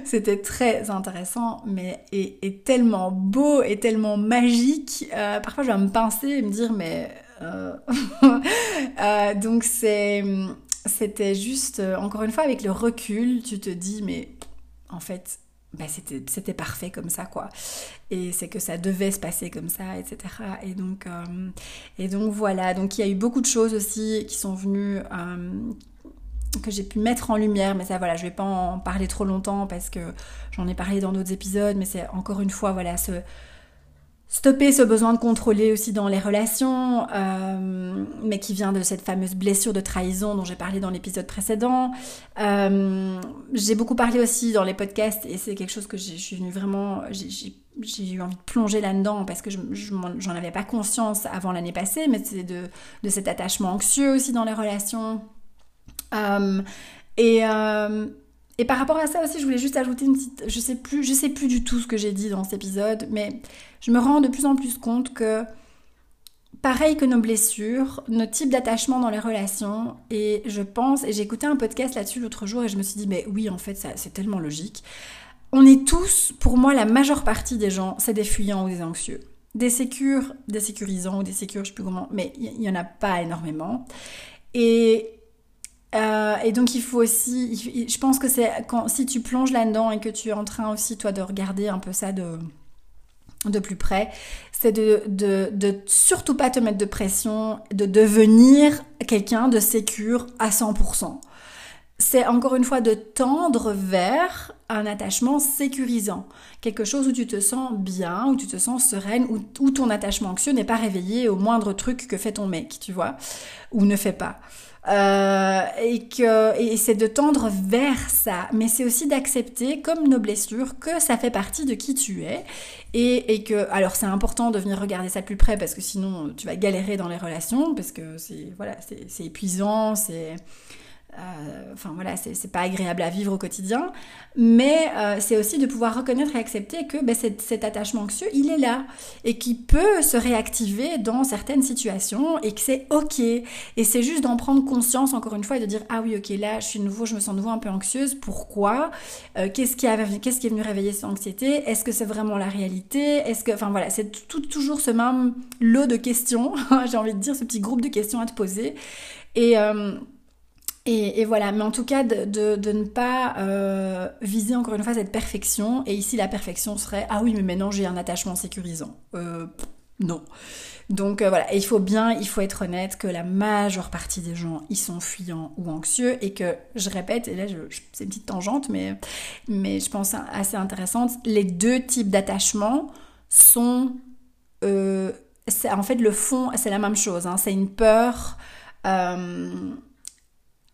C'était très intéressant, mais et, tellement beau et tellement magique. parfois, je vais me pincer et me dire, mais donc c'est c'était juste, euh, encore une fois, avec le recul, tu te dis, mais en fait, bah, c'était parfait comme ça, quoi. Et c'est que ça devait se passer comme ça, etc. Et donc, euh, et donc voilà, donc il y a eu beaucoup de choses aussi qui sont venues, euh, que j'ai pu mettre en lumière, mais ça voilà, je vais pas en parler trop longtemps parce que j'en ai parlé dans d'autres épisodes, mais c'est encore une fois, voilà, ce Stopper ce besoin de contrôler aussi dans les relations, euh, mais qui vient de cette fameuse blessure de trahison dont j'ai parlé dans l'épisode précédent. Euh, j'ai beaucoup parlé aussi dans les podcasts et c'est quelque chose que je suis venue vraiment, j'ai eu envie de plonger là-dedans parce que je j'en avais pas conscience avant l'année passée, mais c'est de, de, cet attachement anxieux aussi dans les relations. Euh, et et par rapport à ça aussi, je voulais juste ajouter une petite, je sais plus, je sais plus du tout ce que j'ai dit dans cet épisode, mais je me rends de plus en plus compte que pareil que nos blessures, nos types d'attachement dans les relations, et je pense, et j'ai écouté un podcast là-dessus l'autre jour et je me suis dit, mais oui, en fait, c'est tellement logique. On est tous, pour moi, la majeure partie des gens, c'est des fuyants ou des anxieux. Des sécures, des sécurisants ou des sécures, je sais plus comment, mais il y, en a pas énormément. Et euh, et donc il faut aussi, je pense que c'est quand si tu plonges là-dedans et que tu es en train aussi toi de regarder un peu ça de de plus près, c'est de, de, de, surtout pas te mettre de pression, de devenir quelqu'un de sécure à 100%. C'est encore une fois de tendre vers un attachement sécurisant, quelque chose où tu te sens bien, où tu te sens sereine, où, où ton attachement anxieux n'est pas réveillé au moindre truc que fait ton mec, tu vois, ou ne fait pas. Euh, et que et c'est de tendre vers ça, mais c'est aussi d'accepter, comme nos blessures, que ça fait partie de qui tu es. Et, et que alors c'est important de venir regarder ça de plus près parce que sinon tu vas galérer dans les relations parce que c'est voilà c'est épuisant, c'est euh, enfin voilà, c'est pas agréable à vivre au quotidien, mais euh, c'est aussi de pouvoir reconnaître et accepter que ben, cet, attachement anxieux, il est là et qui peut se réactiver dans certaines situations et que c'est ok. Et c'est juste d'en prendre conscience encore une fois et de dire ah oui ok là je suis nouveau, je me sens nouveau un peu anxieuse. Pourquoi? Euh, Qu'est-ce qui, qu'est-ce qui est venu réveiller cette anxiété? Est-ce que c'est vraiment la réalité? Est-ce que enfin voilà, c'est tout, toujours ce même lot de questions. J'ai envie de dire ce petit groupe de questions à te poser et et, voilà, mais en tout cas de, ne pas euh, viser encore une fois cette perfection. Et ici, la perfection serait ah oui, mais maintenant j'ai un attachement sécurisant. Euh, non. Donc euh, voilà, il faut bien, il faut être honnête que la majeure partie des gens, ils sont fuyants ou anxieux et que, je répète, et là c'est une petite tangente, mais, mais je pense assez intéressante, les deux types d'attachement sont... en fait, le fond, c'est la même chose, hein, c'est une peur...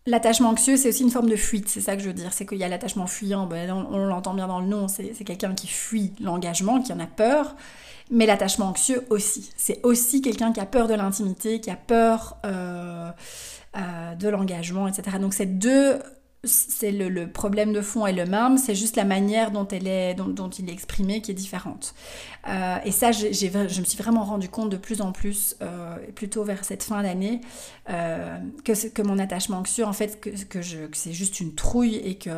L'attachement anxieux, c'est aussi une forme de fuite, c'est ça que je veux dire. C'est qu'il y a l'attachement fuyant, ben, on, l'entend bien dans le nom, c'est quelqu'un qui fuit l'engagement, qui en a peur. Mais l'attachement anxieux aussi. C'est aussi quelqu'un qui a peur de l'intimité, qui a peur euh, euh, de l'engagement, etc. Donc c'est deux c'est le, problème de fond est le même, c'est juste la manière dont, elle est, dont, il est exprimé qui est différente. Euh, et ça, je me suis vraiment rendu compte de plus en plus, euh, plutôt vers cette fin d'année, euh, que, que mon attachement anxieux, en fait, que, que, c'est juste une trouille et que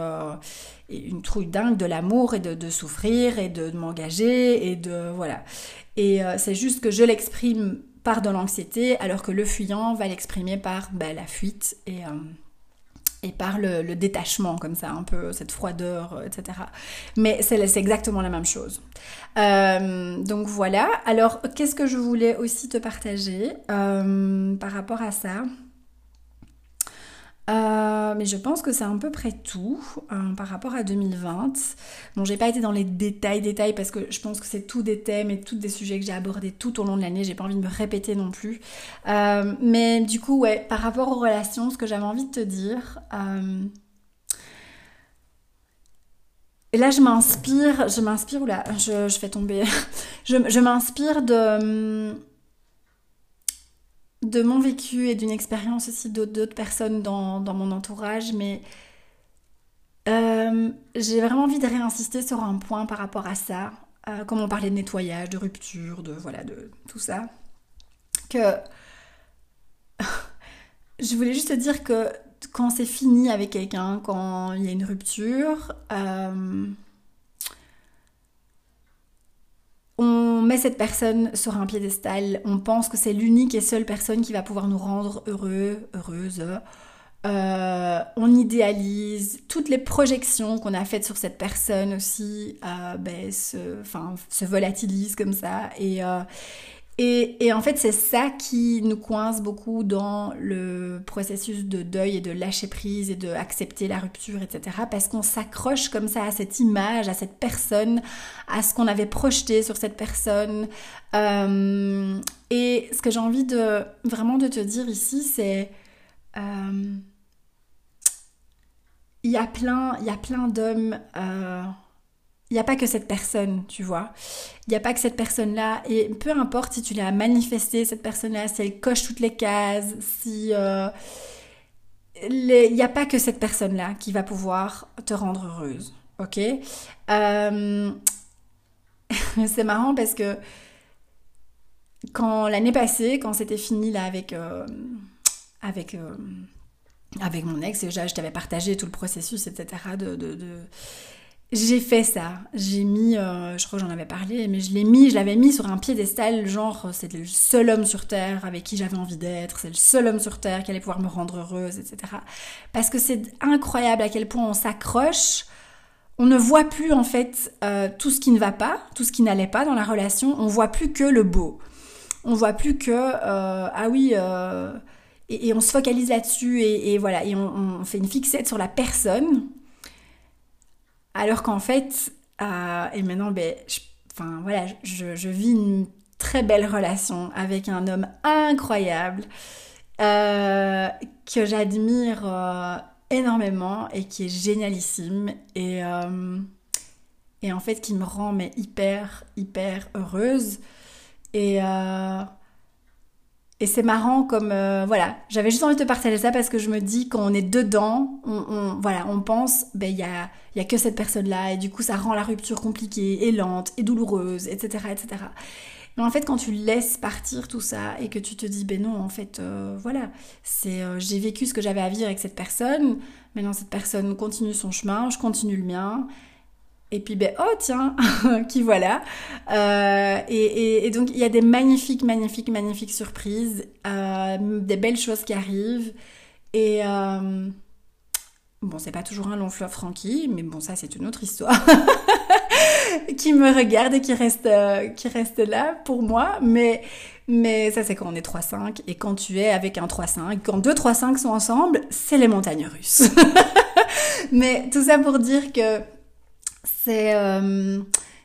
une trouille dingue de l'amour et de, souffrir et de, m'engager et de voilà. Et c'est juste que je l'exprime par de l'anxiété, alors que le fuyant va l'exprimer par ben, la fuite et et par le, détachement comme ça, un peu cette froideur, euh, etc. Mais c'est exactement la même chose. Euh, donc voilà. Alors, qu'est-ce que je voulais aussi te partager euh, par rapport à ça? Euh, mais je pense que c'est à peu près tout euh, par rapport à 2020. Bon, j'ai pas été dans les détails, détails, parce que je pense que c'est tous des thèmes et tous des sujets que j'ai abordés tout au long de l'année. J'ai pas envie de me répéter non plus. Euh, mais du coup, ouais, par rapport aux relations, ce que j'avais envie de te dire. Et là, je m'inspire, je m'inspire, oula, je, je fais tomber. je, je m'inspire de de mon vécu et d'une expérience aussi d'autres personnes dans, mon entourage, mais euh, j'ai vraiment envie de réinsister sur un point par rapport à ça, euh, comme on parlait de nettoyage, de rupture, de voilà, de tout ça, que je voulais juste te dire que quand c'est fini avec quelqu'un, quand il y a une rupture, euh, on met cette personne sur un piédestal, on pense que c'est l'unique et seule personne qui va pouvoir nous rendre heureux, heureuse. Euh, on idéalise toutes les projections qu'on a faites sur cette personne aussi, euh, ben, se, se volatilisent comme ça. Et, euh, et, en fait, c'est ça qui nous coince beaucoup dans le processus de deuil et de lâcher prise et de accepter la rupture, etc. Parce qu'on s'accroche comme ça à cette image, à cette personne, à ce qu'on avait projeté sur cette personne. Euh, et ce que j'ai envie de vraiment de te dire ici, c'est euh, y a plein, plein d'hommes. Euh, il n'y a pas que cette personne, tu vois. Il n'y a pas que cette personne-là. Et peu importe si tu l'as manifesté, cette personne-là, si elle coche toutes les cases, si... Euh, il n'y a pas que cette personne-là qui va pouvoir te rendre heureuse. Ok? Euh, C'est marrant parce que quand l'année passée, quand c'était fini là avec... Euh, avec avec mon ex, déjà je t'avais partagé tout le processus, etc. de j'ai fait ça. J'ai mis, euh, je crois que j'en avais parlé, mais je l'ai mis, je l'avais mis sur un piédestal, genre c'est le seul homme sur terre avec qui j'avais envie d'être, c'est le seul homme sur terre qui allait pouvoir me rendre heureuse, etc. Parce que c'est incroyable à quel point on s'accroche, on ne voit plus en fait euh, tout ce qui ne va pas, tout ce qui n'allait pas dans la relation, on voit plus que le beau. On voit plus que euh, ah oui. Et, on se focalise là-dessus et, voilà, et on fait une fixette sur la personne alors qu'en fait, euh, et maintenant, ben, je, voilà, je, vis une très belle relation avec un homme incroyable euh, que j'admire euh, énormément et qui est génialissime et, en fait qui me rend mais hyper, hyper heureuse. Et, et c'est marrant comme euh, voilà, j'avais juste envie de te partager ça parce que je me dis quand on est dedans, on, voilà, on pense ben il y a, y a que cette personne là et du coup ça rend la rupture compliquée et lente et douloureuse, etc. etc. Mais en fait quand tu laisses partir tout ça et que tu te dis ben non en fait euh, voilà, c'est euh, j'ai vécu ce que j'avais à vivre avec cette personne, maintenant cette personne continue son chemin, je continue le mien et puis, ben, oh tiens, qui voilà. Euh, et, donc, il y a des magnifiques, magnifiques, magnifiques surprises, euh, des belles choses qui arrivent. Et euh, bon, c'est pas toujours un long fleuve franchi, mais bon, ça, c'est une autre histoire. qui me regarde et qui reste, qui reste là pour moi. Mais, mais ça, c'est quand on est 3-5. Et quand tu es avec un 3-5, quand deux 3-5 sont ensemble, c'est les montagnes russes. mais tout ça pour dire que c'est euh,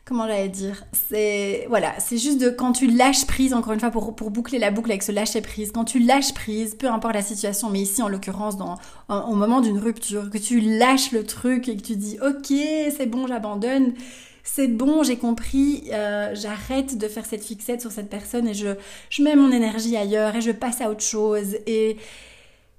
comment j'allais dire? C'est voilà c'est juste de quand tu lâches prise encore une fois pour, boucler la boucle avec ce lâcher prise quand tu lâches prise peu importe la situation mais ici en l'occurrence dans au moment d'une rupture que tu lâches le truc et que tu dis ok c'est bon j'abandonne c'est bon, j'ai compris, euh, j'arrête de faire cette fixette sur cette personne et je, je mets mon énergie ailleurs et je passe à autre chose. Et,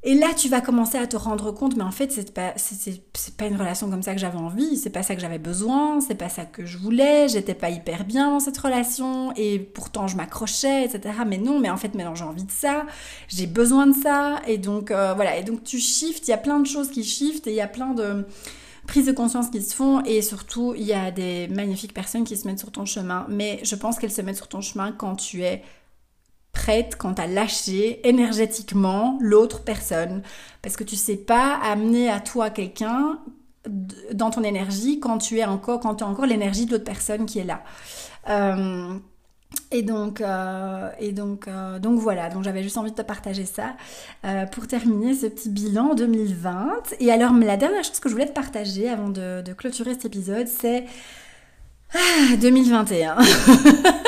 Et là, tu vas commencer à te rendre compte, mais en fait, c'est pas, c'est, pas une relation comme ça que j'avais envie, c'est pas ça que j'avais besoin, c'est pas ça que je voulais, j'étais pas hyper bien dans cette relation, et pourtant je m'accrochais, etc. Mais non, mais en fait, maintenant j'ai envie de ça, j'ai besoin de ça, et donc euh, voilà, et donc tu shifts, il y a plein de choses qui shiftent, et il y a plein de prises de conscience qui se font, et surtout, il y a des magnifiques personnes qui se mettent sur ton chemin, mais je pense qu'elles se mettent sur ton chemin quand tu es prête quand à lâcher énergétiquement l'autre personne. Parce que tu sais pas amener à toi quelqu'un dans ton énergie quand tu es encore, quand tu as encore l'énergie de l'autre personne qui est là. Euh, et donc, euh, et donc, euh, donc voilà, donc j'avais juste envie de te partager ça pour terminer ce petit bilan 2020. Et alors, la dernière chose que je voulais te partager avant de, de clôturer cet épisode, c'est 2021.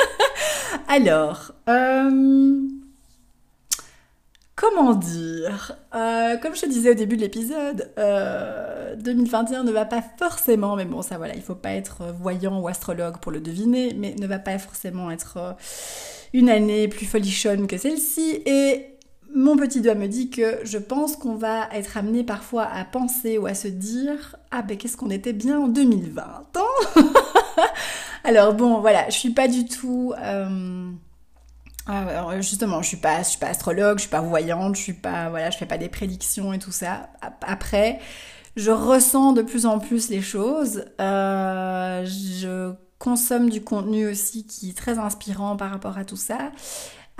Alors, euh, comment dire euh, Comme je te disais au début de l'épisode, 2021 euh, ne va pas forcément, mais bon, ça voilà, il faut pas être voyant ou astrologue pour le deviner, mais ne va pas forcément être une année plus folichonne que celle-ci. Et mon petit doigt me dit que je pense qu'on va être amené parfois à penser ou à se dire Ah ben qu'est-ce qu'on était bien en 2020 hein? Alors bon, voilà, je suis pas du tout. Euh, euh, justement, je suis pas, je suis pas astrologue, je suis pas voyante, je suis pas, voilà, je fais pas des prédictions et tout ça. Après, je ressens de plus en plus les choses. Euh, je consomme du contenu aussi qui est très inspirant par rapport à tout ça.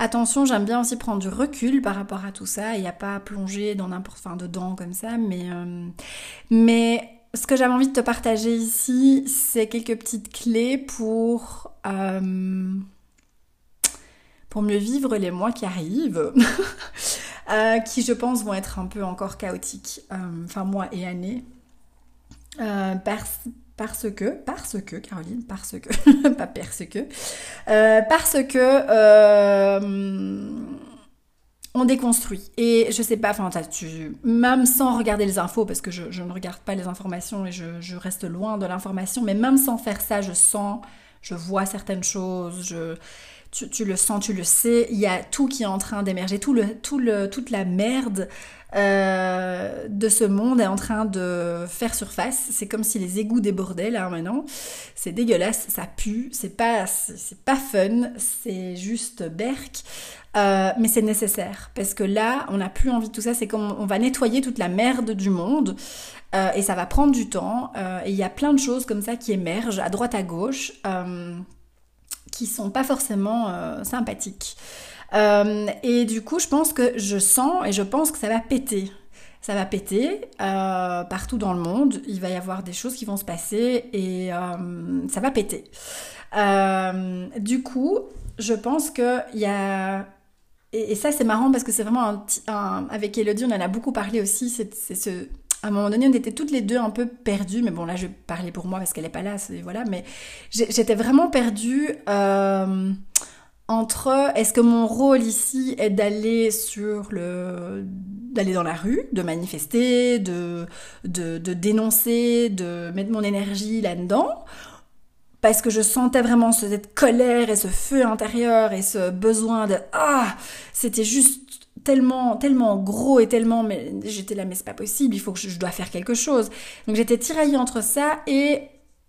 Attention, j'aime bien aussi prendre du recul par rapport à tout ça. Il n'y a pas à plonger dans n'importe, enfin dedans comme ça, mais mais ce que j'avais envie de te partager ici, c'est quelques petites clés pour, euh, pour mieux vivre les mois qui arrivent, euh, qui je pense vont être un peu encore chaotiques, euh, enfin mois et années. parce, parce que, parce que, Caroline, parce que, pas parce que, parce que on déconstruit. Et je sais pas, enfin, tu, même sans regarder les infos, parce que je, ne regarde pas les informations et je, reste loin de l'information, mais même sans faire ça, je sens, je vois certaines choses, je, tu, le sens, tu le sais, il y a tout qui est en train d'émerger, tout le, tout le, toute la merde euh, de ce monde est en train de faire surface. C'est comme si les égouts débordaient là maintenant. C'est dégueulasse, ça pue, c'est pas, pas fun, c'est juste berk. Euh, mais c'est nécessaire parce que là, on n'a plus envie de tout ça. C'est comme on va nettoyer toute la merde du monde euh, et ça va prendre du temps. Euh, et il y a plein de choses comme ça qui émergent à droite à gauche qui sont pas forcément sympathiques. et du coup, je pense que je sens et je pense que ça va péter. Ça va péter partout dans le monde. Il va y avoir des choses qui vont se passer et ça va péter. du coup, je pense qu'il y a et, ça, c'est marrant parce que c'est vraiment un, Avec Elodie, on en a beaucoup parlé aussi. C'est ce. À un moment donné, on était toutes les deux un peu perdues, mais bon, là, je parler pour moi parce qu'elle n'est pas là, voilà. Mais j'étais vraiment perdue euh, entre est-ce que mon rôle ici est d'aller sur le. d'aller dans la rue, de manifester, de, de, de dénoncer, de mettre mon énergie là-dedans, parce que je sentais vraiment cette colère et ce feu intérieur et ce besoin de ah c'était juste tellement tellement gros et tellement mais j'étais là mais c'est pas possible il faut que je, dois faire quelque chose. Donc j'étais tiraillée entre ça et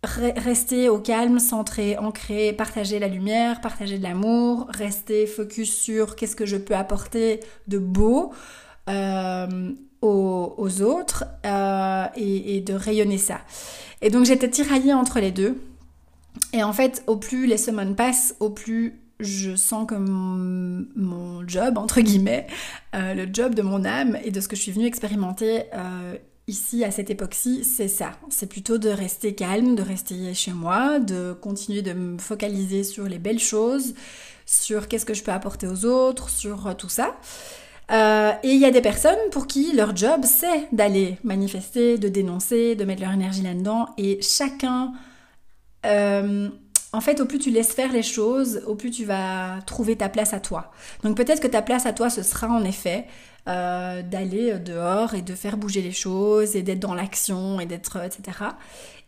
rester au calme centré ancré partager la lumière partager de l'amour rester focus sur qu'est-ce que je peux apporter de beau euh, aux, autres euh, et, et de rayonner ça. Et donc j'étais tiraillée entre les deux. Et en fait, au plus les semaines passent, au plus je sens que mon, job, entre guillemets, euh, le job de mon âme et de ce que je suis venue expérimenter euh, ici à cette époque-ci, c'est ça. C'est plutôt de rester calme, de rester chez moi, de continuer de me focaliser sur les belles choses, sur qu'est-ce que je peux apporter aux autres, sur euh, tout ça. et il y a des personnes pour qui leur job c'est d'aller manifester, de dénoncer, de mettre leur énergie là-dedans, et chacun en fait, au plus tu laisses faire les choses, au plus tu vas trouver ta place à toi. Donc peut-être que ta place à toi, ce sera en effet euh, d'aller dehors et de faire bouger les choses et d'être dans l'action et d'être, etc.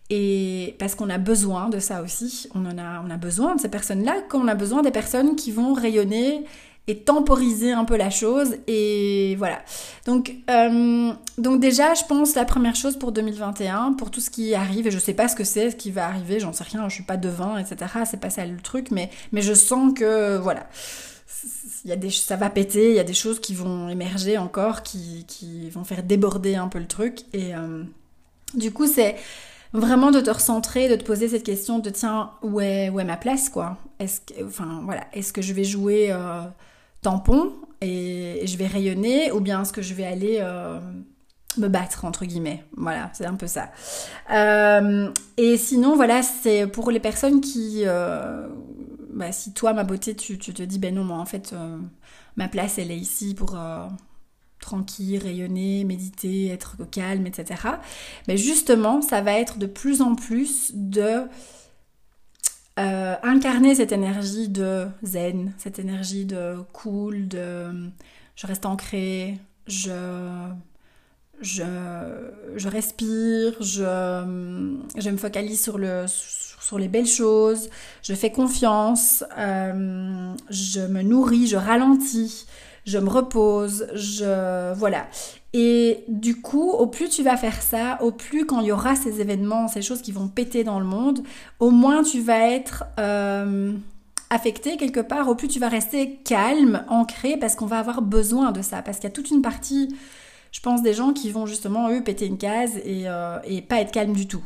Et parce qu'on a besoin de ça aussi, on en a, on a besoin de ces personnes-là, comme on a besoin des personnes qui vont rayonner et temporiser un peu la chose et voilà. Donc, euh, donc déjà, je pense la première chose pour 2021, pour tout ce qui arrive, et je sais pas ce que c'est, ce qui va arriver, j'en sais rien, je suis pas devin, etc. C'est pas ça le truc, mais, mais je sens que voilà. Il y a des, ça va péter, il y a des choses qui vont émerger encore, qui, qui vont faire déborder un peu le truc. Et euh, du coup, c'est vraiment de te recentrer, de te poser cette question de tiens, où est, est ma place, quoi? Est-ce que, enfin, voilà, est-ce que je vais jouer euh, tampon et, je vais rayonner ou bien est-ce que je vais aller euh, me battre entre guillemets voilà c'est un peu ça euh, et sinon voilà c'est pour les personnes qui euh, bah, si toi ma beauté tu, te dis ben non moi en fait ma place elle est ici pour tranquille, rayonner, méditer, être calme, etc. Mais justement, ça va être de plus en plus de euh, incarner cette énergie de zen, cette énergie de cool, de je reste ancré, je, respire, je, me focalise sur les belles choses, je fais confiance, euh, je me nourris, je ralentis, je me repose, je voilà. Et du coup, au plus tu vas faire ça, au plus quand il y aura ces événements, ces choses qui vont péter dans le monde, au moins tu vas être euh, affecté quelque part, au plus tu vas rester calme, ancré, parce qu'on va avoir besoin de ça, parce qu'il y a toute une partie, je pense, des gens qui vont justement, eux, péter une case et, euh, et pas être calme du tout.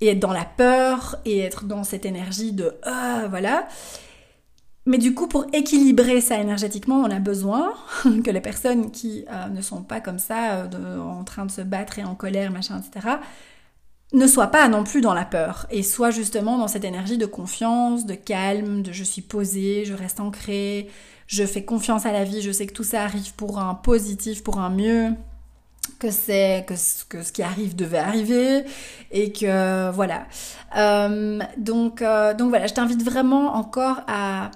Et être dans la peur, et être dans cette énergie de ah, voilà. Mais du coup, pour équilibrer ça énergétiquement, on a besoin que les personnes qui euh, ne sont pas comme ça, euh, en train de se battre et en colère, machin, etc., ne soient pas non plus dans la peur et soient justement dans cette énergie de confiance, de calme, de je suis posée, je reste ancrée, je fais confiance à la vie, je sais que tout ça arrive pour un positif, pour un mieux, que c'est que, que, ce qui arrive devait arriver et que voilà. Euh, donc donc voilà, je t'invite vraiment encore à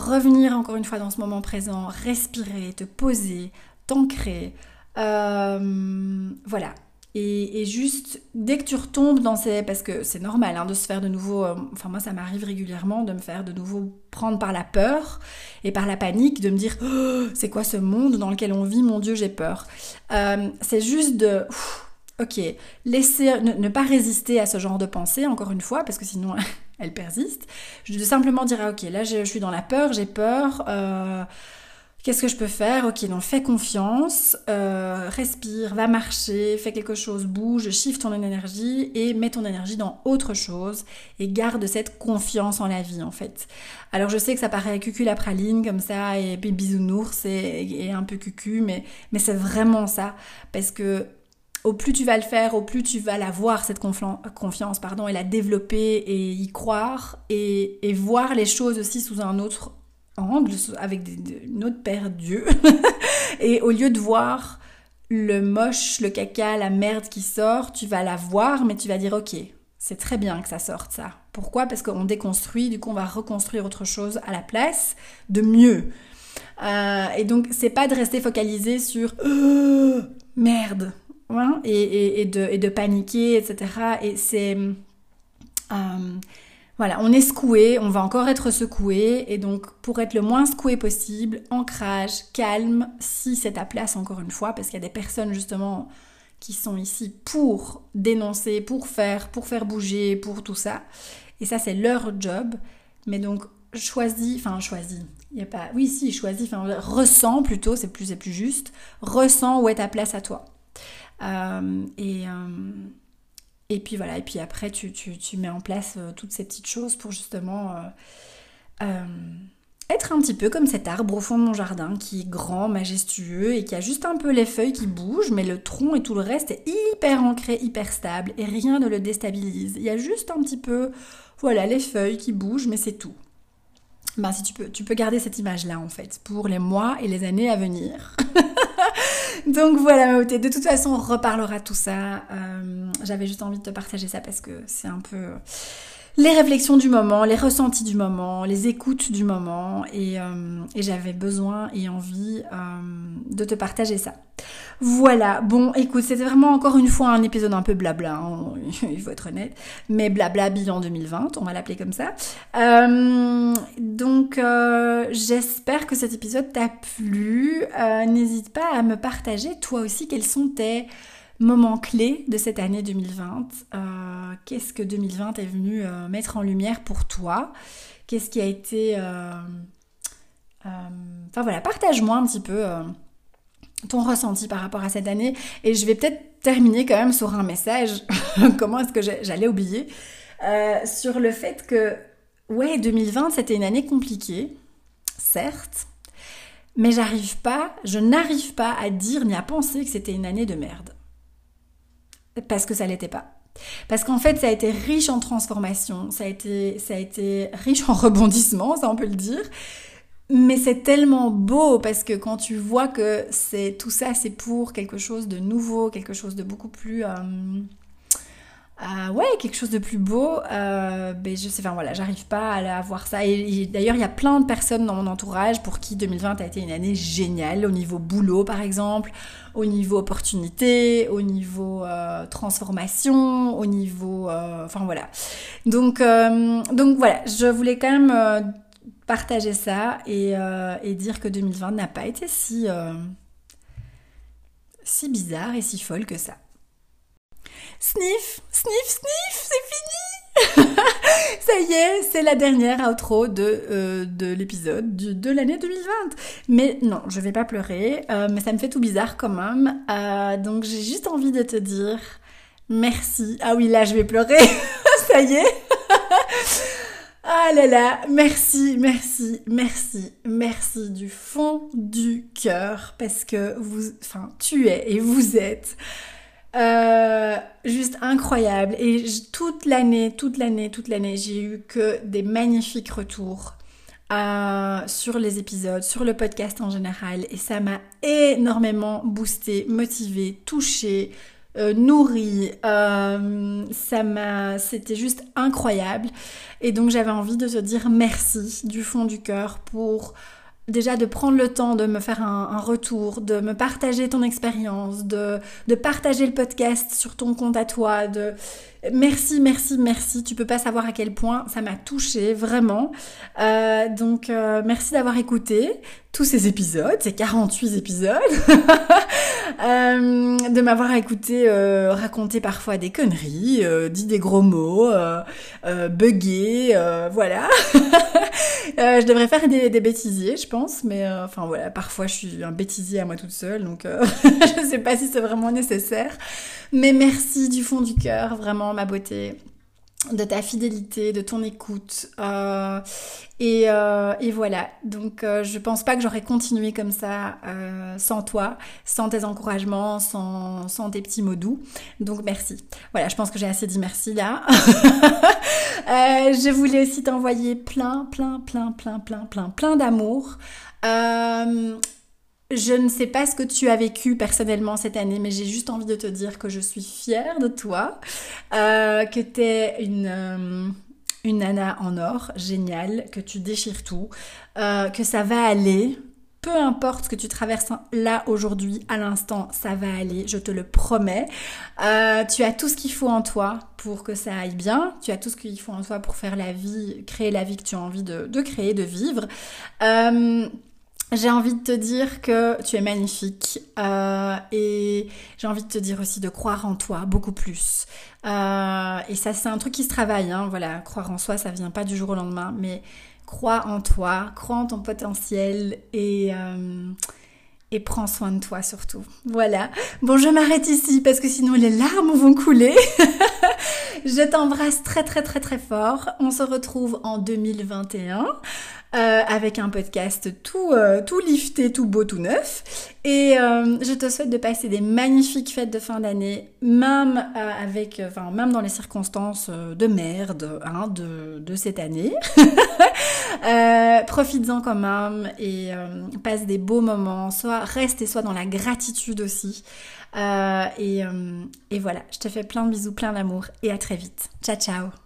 revenir encore une fois dans ce moment présent, respirer, te poser, t'ancrer. Euh, voilà. Et, juste, dès que tu retombes dans ces... Parce que c'est normal hein, de se faire de nouveau... Euh, enfin moi ça m'arrive régulièrement de me faire de nouveau prendre par la peur et par la panique, de me dire oh, c'est quoi ce monde dans lequel on vit, mon Dieu j'ai peur. Euh, c'est juste de... ok, laisser, ne, pas résister à ce genre de pensée, encore une fois, parce que sinon elle persiste. Je de simplement dire, ah, ok, là je, suis dans la peur, j'ai peur. Euh, qu'est-ce que je peux faire? Ok, donc fais confiance, euh, respire, va marcher, fais quelque chose, bouge, shift ton énergie et mets ton énergie dans autre chose et garde cette confiance en la vie en fait. Alors je sais que ça paraît cucu la praline comme ça et puis bisounours et, et un peu cucu, mais, mais c'est vraiment ça parce que au plus tu vas le faire, au plus tu vas la voir, cette confiance, pardon, et la développer et y croire et, voir les choses aussi sous un autre angle, avec une autre paire d'yeux. et au lieu de voir le moche, le caca, la merde qui sort, tu vas la voir, mais tu vas dire ok, c'est très bien que ça sorte ça. Pourquoi? Parce qu'on déconstruit, du coup on va reconstruire autre chose à la place de mieux. Euh, et donc c'est pas de rester focalisé sur merde, et, de, paniquer, etc. Et c'est... Euh, voilà, on est secoué, on va encore être secoué, et donc pour être le moins secoué possible, ancrage, calme, si c'est ta place encore une fois, parce qu'il y a des personnes justement qui sont ici pour dénoncer, pour faire, pour faire bouger, pour tout ça. Et ça, c'est leur job. Mais donc, choisis, enfin, choisis. Il n'y a pas, oui, si, choisis, enfin, ressens plutôt, c'est plus, c'est plus juste. Ressens où est ta place à toi. Euh, et, euh, et puis voilà, et puis après tu, mets en place euh, toutes ces petites choses pour justement être un petit peu comme cet arbre au fond de mon jardin qui est grand, majestueux et qui a juste un peu les feuilles qui bougent, mais le tronc et tout le reste est hyper ancré, hyper stable et rien ne le déstabilise. Il y a juste un petit peu, voilà, les feuilles qui bougent, mais c'est tout. Ben, si tu peux, tu peux garder cette image-là en fait pour les mois et les années à venir. Donc voilà, de toute façon, on reparlera tout ça. Euh, j'avais juste envie de te partager ça parce que c'est un peu les réflexions du moment, les ressentis du moment, les écoutes du moment et, euh, j'avais besoin et envie euh, de te partager ça. Voilà, bon écoute, c'était vraiment encore une fois un épisode un peu blabla, hein, il faut être honnête, mais blabla bilan 2020, on va l'appeler comme ça. Euh, donc j'espère que cet épisode t'a plu, n'hésite pas à me partager toi aussi quels sont tes moment clé de cette année 2020. Euh, qu'est-ce que 2020 est venu euh, mettre en lumière pour toi? Qu'est-ce qui a été... Euh, enfin voilà, partage-moi un petit peu ton ressenti par rapport à cette année. Et je vais peut-être terminer quand même sur un message. Comment est-ce que j'allais oublier? Sur le fait que, ouais, 2020, c'était une année compliquée, certes. Mais j'arrive pas, je n'arrive pas à dire ni à penser que c'était une année de merde parce que ça l'était pas. Parce qu'en fait, ça a été riche en transformation, ça a été, ça a été riche en rebondissement, ça on peut le dire. Mais c'est tellement beau parce que quand tu vois que c'est tout ça, c'est pour quelque chose de nouveau, quelque chose de beaucoup plus euh, euh, ouais, quelque chose de plus beau. Euh, ben je sais, enfin voilà, j'arrive pas à, à voir ça. Et, d'ailleurs, il y a plein de personnes dans mon entourage pour qui 2020 a été une année géniale au niveau boulot, par exemple, au niveau opportunité, au niveau euh, transformation, au niveau, euh, enfin voilà. Donc, euh, donc voilà, je voulais quand même partager ça et, et, dire que 2020 n'a pas été si si bizarre et si folle que ça. Sniff, sniff, sniff, c'est fini Ça y est, c'est la dernière outro de, euh, de l'épisode de l'année 2020. Mais non, je vais pas pleurer, euh, mais ça me fait tout bizarre quand même. Euh, donc j'ai juste envie de te dire merci. Ah oui, là je vais pleurer. ça y est Ah là là, merci, merci, merci, merci du fond du cœur parce que vous, enfin, tu es et vous êtes euh, juste incroyable. Et toute l'année, toute l'année, toute l'année, j'ai eu que des magnifiques retours euh, sur les épisodes, sur le podcast en général. Et ça m'a énormément boosté, motivé, touché, euh, nourri. Euh, ça m'a, c'était juste incroyable. Et donc j'avais envie de te dire merci du fond du cœur pour déjà de prendre le temps de me faire un, retour, de me partager ton expérience, de, partager le podcast sur ton compte à toi, de merci, merci, merci. Tu peux pas savoir à quel point ça m'a touché vraiment. Euh, donc euh, merci d'avoir écouté tous ces épisodes, ces 48 épisodes, euh, de m'avoir écouté raconter parfois des conneries, dit des gros mots, bugger, voilà. je devrais faire des, bêtisiers, je pense, mais enfin voilà, parfois je suis un bêtisier à moi toute seule, donc je sais pas si c'est vraiment nécessaire. Mais merci du fond du cœur, vraiment ma beauté de ta fidélité, de ton écoute. Euh, et, euh, et, voilà, donc euh, je pense pas que j'aurais continué comme ça sans toi, sans tes encouragements, sans, tes petits mots doux. Donc merci. Voilà, je pense que j'ai assez dit merci là. Je voulais aussi t'envoyer plein, plein, plein, plein, plein, plein, plein d'amour. Je ne sais pas ce que tu as vécu personnellement cette année, mais j'ai juste envie de te dire que je suis fière de toi, euh, que tu es une, euh, une nana en or, géniale, que tu déchires tout, euh, que ça va aller. Peu importe ce que tu traverses là aujourd'hui, à l'instant, ça va aller, je te le promets. tu as tout ce qu'il faut en toi pour que ça aille bien. Tu as tout ce qu'il faut en toi pour faire la vie, créer la vie que tu as envie de créer, de vivre. J'ai envie de te dire que tu es magnifique euh, et j'ai envie de te dire aussi de croire en toi beaucoup plus. Euh, et ça, c'est un truc qui se travaille. Hein, voilà, croire en soi, ça vient pas du jour au lendemain, mais crois en toi, crois en ton potentiel et euh, et prends soin de toi surtout. Voilà. Bon, je m'arrête ici parce que sinon les larmes vont couler. je t'embrasse très très très très fort. On se retrouve en 2021. Euh, avec un podcast tout, euh, tout lifté, tout beau, tout neuf. Et euh, je te souhaite de passer des magnifiques fêtes de fin d'année, même avec, enfin même dans les circonstances de merde hein, de, de cette année. Profites-en quand même et passe des beaux moments. Soit reste et soit dans la gratitude aussi. et, et voilà, je te fais plein de bisous, plein d'amour et à très vite. Ciao ciao